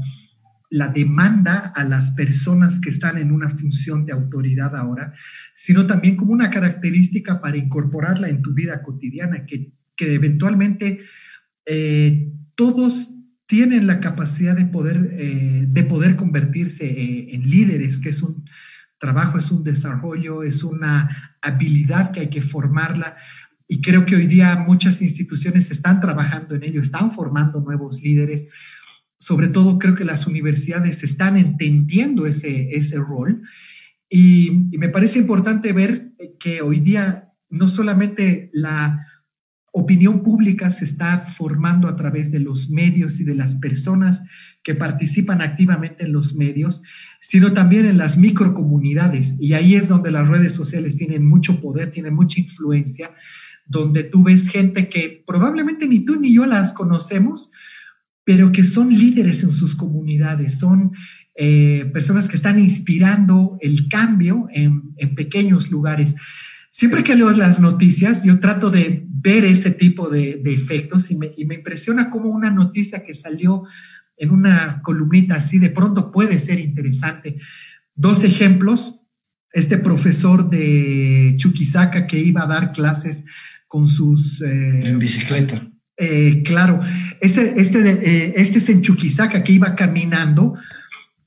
la demanda a las personas que están en una función de autoridad ahora, sino también como una característica para incorporarla en tu vida cotidiana, que, que eventualmente eh, todos tienen la capacidad de poder, eh, de poder convertirse eh, en líderes, que es un trabajo, es un desarrollo, es una habilidad que hay que formarla. Y creo que hoy día muchas instituciones están trabajando en ello, están formando nuevos líderes sobre todo creo que las universidades están entendiendo ese, ese rol y, me parece importante ver que hoy día no solamente la opinión pública se está formando a través de los medios y de las personas que participan activamente en los medios, sino también en las microcomunidades. Y ahí es donde las redes sociales tienen mucho poder, tienen mucha influencia, donde tú ves gente que probablemente ni tú ni yo las conocemos, pero que son líderes en sus comunidades, son eh, personas que están inspirando el cambio en, pequeños lugares. Siempre que leo las noticias, yo trato de ver ese tipo de, efectos y me, y me, impresiona cómo una noticia que salió en una columnita así de pronto puede ser interesante. Dos ejemplos, este profesor de Chuquisaca que iba a dar clases con sus... Eh, en bicicleta. Eh, claro, este, este, eh, este es en Chuquisaca que iba caminando.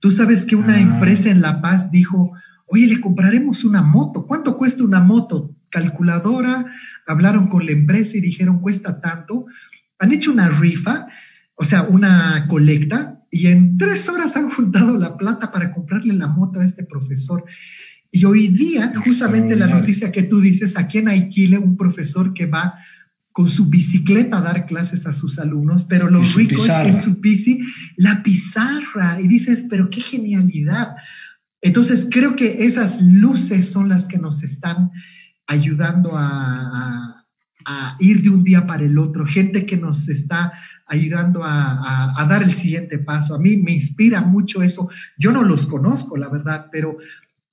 Tú sabes que una ah. empresa en La Paz dijo, oye, le compraremos una moto. ¿Cuánto cuesta una moto? Calculadora, hablaron con la empresa y dijeron, cuesta tanto. Han hecho una rifa, o sea, una colecta, y en tres horas han juntado la plata para comprarle la moto a este profesor. Y hoy día, justamente la noticia que tú dices, aquí en Aikile, un profesor que va con su bicicleta a dar clases a sus alumnos, pero los ricos en su bici, la pizarra, y dices, pero qué genialidad. Entonces creo que esas luces son las que nos están ayudando a, a ir de un día para el otro, gente que nos está ayudando a, dar el siguiente paso. A mí me inspira mucho eso. Yo no los conozco, la verdad, pero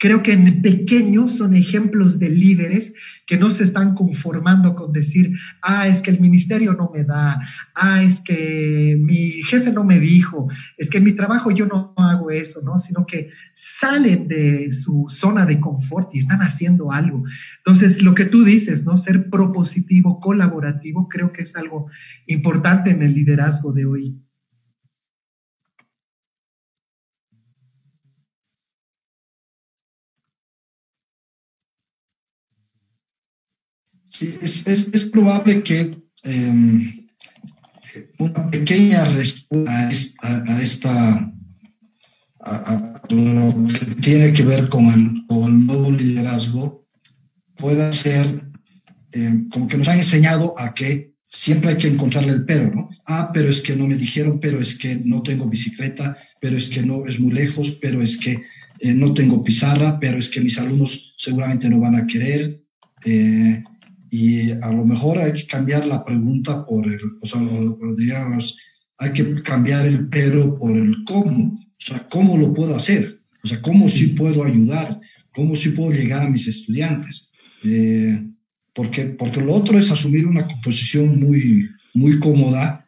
Creo que en pequeño son ejemplos de líderes que no se están conformando con decir, ah, es que el ministerio no me da, ah, es que mi jefe no me dijo, es que en mi trabajo yo no hago eso, ¿no? Sino que salen de su zona de confort y están haciendo algo. Entonces, lo que tú dices, ¿no? Ser propositivo, colaborativo, creo que es algo importante en el liderazgo de hoy. Sí, es, es, probable que em, una pequeña respuesta a, esta, a, lo que tiene que ver con el, con el nuevo liderazgo pueda ser em, como que nos han enseñado a que siempre hay que encontrarle el pero, ¿no? Ah, pero es que no me dijeron, pero es que no tengo bicicleta, pero es que no es muy lejos, pero es que eh, no tengo pizarra, pero es que mis alumnos seguramente no van a querer. Eh, y a lo mejor hay que cambiar la pregunta por el, o sea, digamos, hay que cambiar el pero por el cómo, o sea, cómo lo puedo hacer, o sea, cómo sí puedo ayudar, cómo sí puedo llegar a mis estudiantes. Eh, porque, porque lo otro es asumir una posición muy, muy cómoda,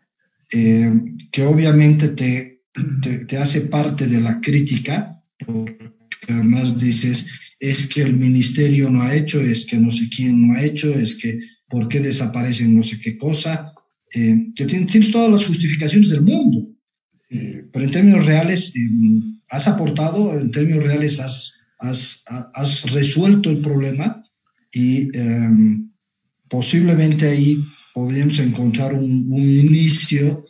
eh, que obviamente te, te, te, hace parte de la crítica, porque además dices, es que el ministerio no ha hecho, es que no sé quién no ha hecho, es que por qué desaparecen no sé qué cosa, eh, que tienes, todas las justificaciones del mundo, eh, pero en términos reales em, has aportado, en términos reales has, has, has resuelto el problema y em, posiblemente ahí podríamos encontrar un, un inicio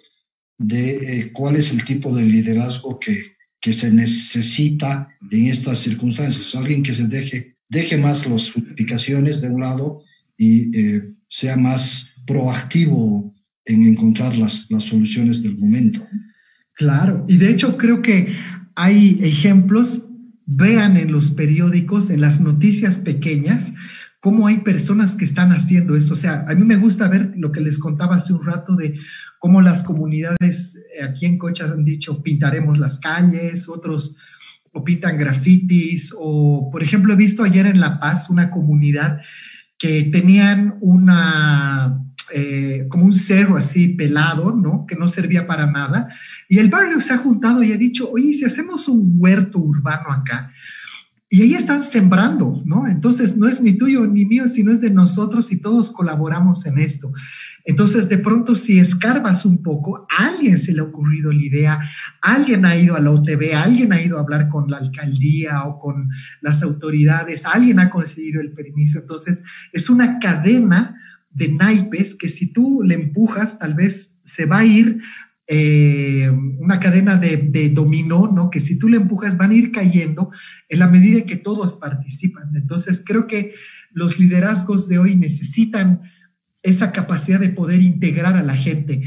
de eh, cuál es el tipo de liderazgo que, que se necesita en estas circunstancias. Alguien que se deje, deje más las justificaciones de un lado y eh, sea más proactivo en encontrar las, las soluciones del momento. Claro, y de hecho creo que hay ejemplos, vean en los periódicos, en las noticias pequeñas, cómo hay personas que están haciendo esto. O sea, a mí me gusta ver lo que les contaba hace un rato de cómo las comunidades eh, aquí en Cochas han dicho pintaremos las calles, otros o pintan grafitis, o por ejemplo he visto ayer en La Paz una comunidad que tenían una, eh, como un cerro así pelado, ¿no? Que no servía para nada. Y el barrio se ha juntado y ha dicho, oye, si hacemos un huerto urbano acá, y ahí están sembrando, ¿no? Entonces no es ni tuyo ni mío, sino es de nosotros y todos colaboramos en esto. Entonces, de pronto, si escarbas un poco, a alguien se le ha ocurrido la idea, alguien ha ido a la OTV, alguien ha ido a hablar con la alcaldía o con las autoridades, alguien ha conseguido el permiso. Entonces, es una cadena de naipes que si tú le empujas, tal vez se va a ir eh, una cadena de, dominó, ¿no? Que si tú le empujas van a ir cayendo en la medida en que todos participan. Entonces, creo que los liderazgos de hoy necesitan esa capacidad de poder integrar a la gente.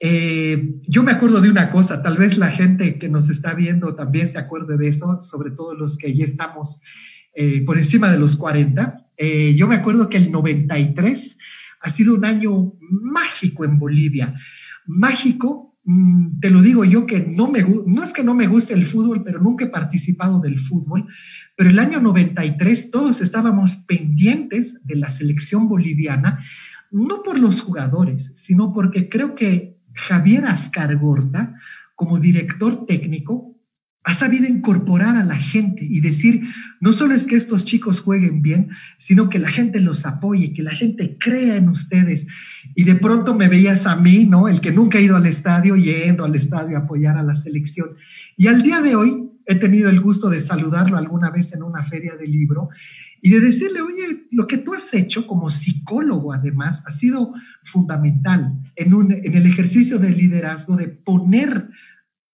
Eh, yo me acuerdo de una cosa, tal vez la gente que nos está viendo también se acuerde de eso, sobre todo los que ya estamos eh, por encima de los 40. yo me acuerdo que el 93 ha sido un año mágico en Bolivia. Mágico te lo digo yo que no me no es que no me guste el fútbol, pero nunca he participado del fútbol. Pero el año 93 todos estábamos pendientes de la selección boliviana, no por los jugadores, sino porque creo que Javier Ascargorta, como director técnico, ha sabido incorporar a la gente y decir, no solo es que estos chicos jueguen bien, sino que la gente los apoye, que la gente crea en ustedes. Y de pronto me veías a mí, ¿no? El que nunca ha ido al estadio, yendo al estadio a apoyar a la selección. Y al día de hoy he tenido el gusto de saludarlo alguna vez en una feria de libro y de decirle, oye, lo que tú has hecho como psicólogo además ha sido fundamental en, un, en el ejercicio de liderazgo, de poner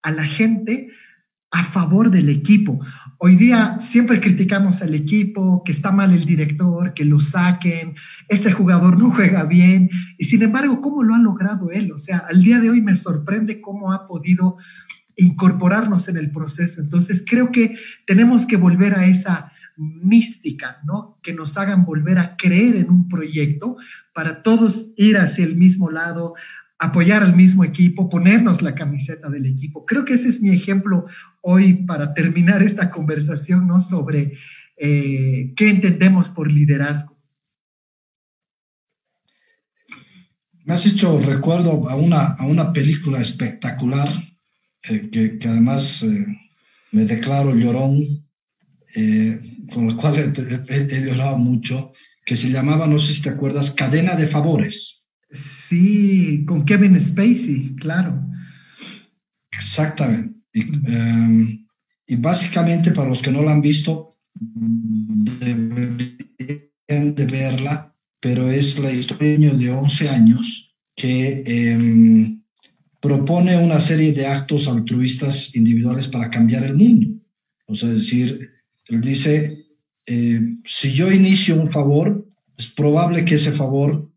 a la gente a favor del equipo. Hoy día siempre criticamos al equipo, que está mal el director, que lo saquen, ese jugador no juega bien, y sin embargo, ¿cómo lo ha logrado él? O sea, al día de hoy me sorprende cómo ha podido incorporarnos en el proceso. Entonces, creo que tenemos que volver a esa mística, ¿no? Que nos hagan volver a creer en un proyecto para todos ir hacia el mismo lado, apoyar al mismo equipo, ponernos la camiseta del equipo. Creo que ese es mi ejemplo hoy para terminar esta conversación, ¿no? Sobre eh, qué entendemos por liderazgo. Me has hecho recuerdo a una, a una película espectacular eh, que, que, además eh, me declaro llorón, con la cual he llorado mucho, que se llamaba, no sé si te acuerdas, Cadena de Favores. Sí, con Kevin Spacey, claro. Exactamente. Y, básicamente, para los que no la han visto, deberían de verla, pero es la historia de 11 años que em, propone una serie de actos altruistas individuales para cambiar el mundo. O sea, decir, él dice, eh, si yo inicio un favor, es probable que ese favor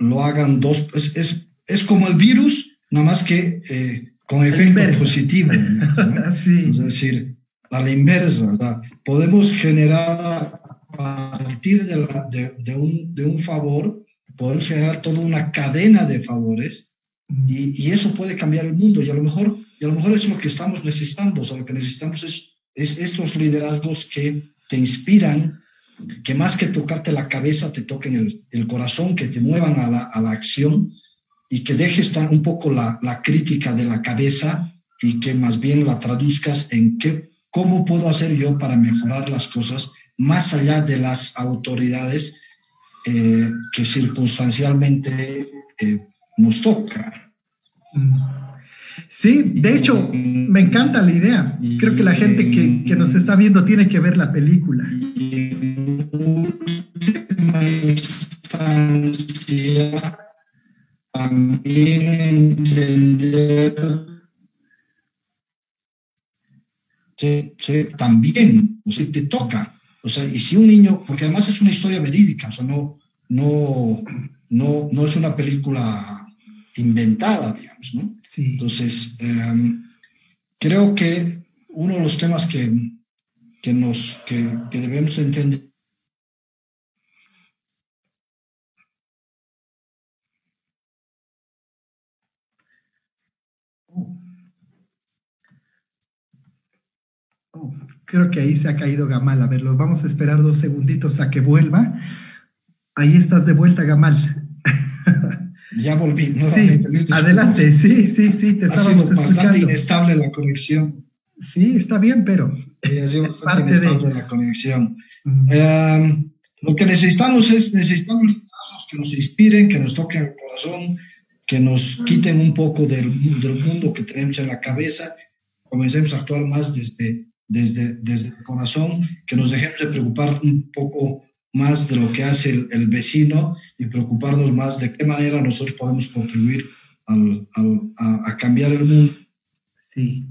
lo hagan dos, es, es, es como el virus, nada más que eh, con efecto positivo. Es decir, a la inversa, podemos generar a partir de, de, de, un, de, un, favor, poder generar toda una cadena de favores y, y, eso puede cambiar el mundo. Y a lo mejor, y a lo mejor es lo que estamos necesitando, o sea, lo que necesitamos es, es estos liderazgos que te inspiran, que más que tocarte la cabeza, te toquen el, el corazón, que te muevan a la, a la, acción y que dejes un poco la, la, crítica de la cabeza y que más bien la traduzcas en qué, cómo puedo hacer yo para mejorar las cosas más allá de las autoridades eh, que circunstancialmente eh, nos toca. Sí, de hecho, me encanta la idea. Creo que la gente que, que nos está viendo tiene que ver la película. instancia, también entender sí, también, o sea, te toca. O sea, y si un niño, porque además es una historia verídica, o sea, no, no, no, no es una película inventada, digamos, ¿no? Entonces, eh, creo que uno de los temas que, que, nos, que, que debemos entender oh, creo que ahí se ha caído Gamal. A ver, los vamos a esperar dos segunditos a que vuelva. Ahí estás de vuelta, Gamal. Ya volví. Sí, adelante, sí, sí, sí, te ha estábamos sido bastante inestable la conexión. Sí, está bien, pero es parte inestable de la conexión. Em, lo que necesitamos es, necesitamos casos que nos inspiren, que nos toquen el corazón, que nos quiten un poco del, del mundo que tenemos en la cabeza, comencemos a actuar más desde, desde, desde el corazón, que nos dejemos de preocupar un poco más de lo que hace el, vecino y preocuparnos más de qué manera nosotros podemos contribuir al, al, a, a, cambiar el mundo. Sí.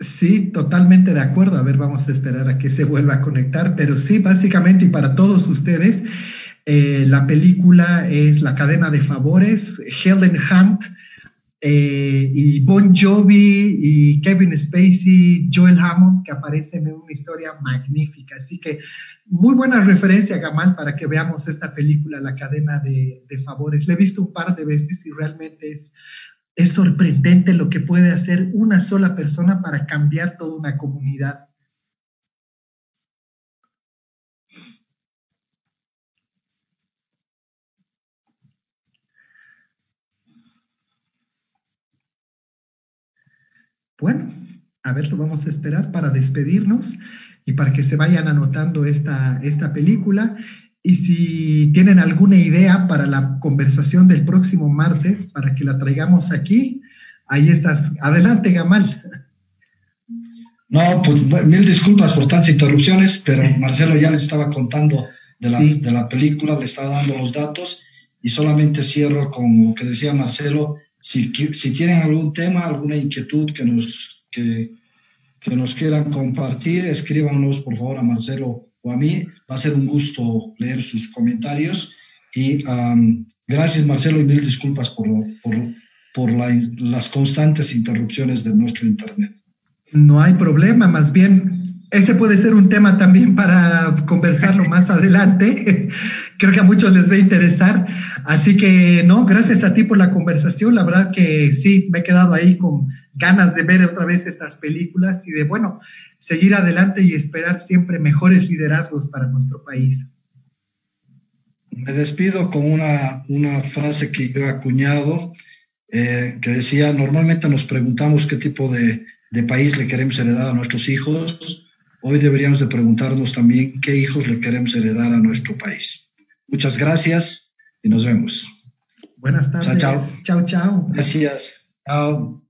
Sí, totalmente de acuerdo. A ver, vamos a esperar a que se vuelva a conectar, pero sí, básicamente y para todos ustedes, eh, la película es La cadena de favores, Helen Hunt eh, y Bon Jovi y Kevin Spacey, Joel Hammond, que aparecen en una historia magnífica. Así que muy buena referencia, Gamal, para que veamos esta película, La cadena de, favores. La he visto un par de veces y realmente es sorprendente lo que puede hacer una sola persona para cambiar toda una comunidad. Bueno, a ver, lo vamos a esperar para despedirnos y para que se vayan anotando esta, esta película. Y si tienen alguna idea para la conversación del próximo martes, para que la traigamos aquí, ahí estás. Adelante, Gamal. No, pues mil disculpas por tantas interrupciones, pero Marcelo ya les estaba contando de la, de la película, le estaba dando los datos y solamente cierro con lo que decía Marcelo si, si tienen algún tema, alguna inquietud que nos, que, que nos quieran compartir, escríbanos por favor a Marcelo o a mí. Va a ser un gusto leer sus comentarios. Y um, gracias Marcelo y mil disculpas por, por, por las constantes interrupciones de nuestro Internet. No hay problema, más bien, ese puede ser un tema también para conversarlo más adelante. Creo que a muchos les va a interesar. Así que, no, gracias a ti por la conversación. La verdad que sí, me he quedado ahí con ganas de ver otra vez estas películas y de, bueno, seguir adelante y esperar siempre mejores liderazgos para nuestro país. Me despido con una, una frase que yo he acuñado, eh, que decía, normalmente nos preguntamos qué tipo de, de país le queremos heredar a nuestros hijos. Hoy deberíamos de preguntarnos también qué hijos le queremos heredar a nuestro país. Muchas gracias y nos vemos. Buenas tardes. Chao, chao. Chao, chao. Gracias. Chao.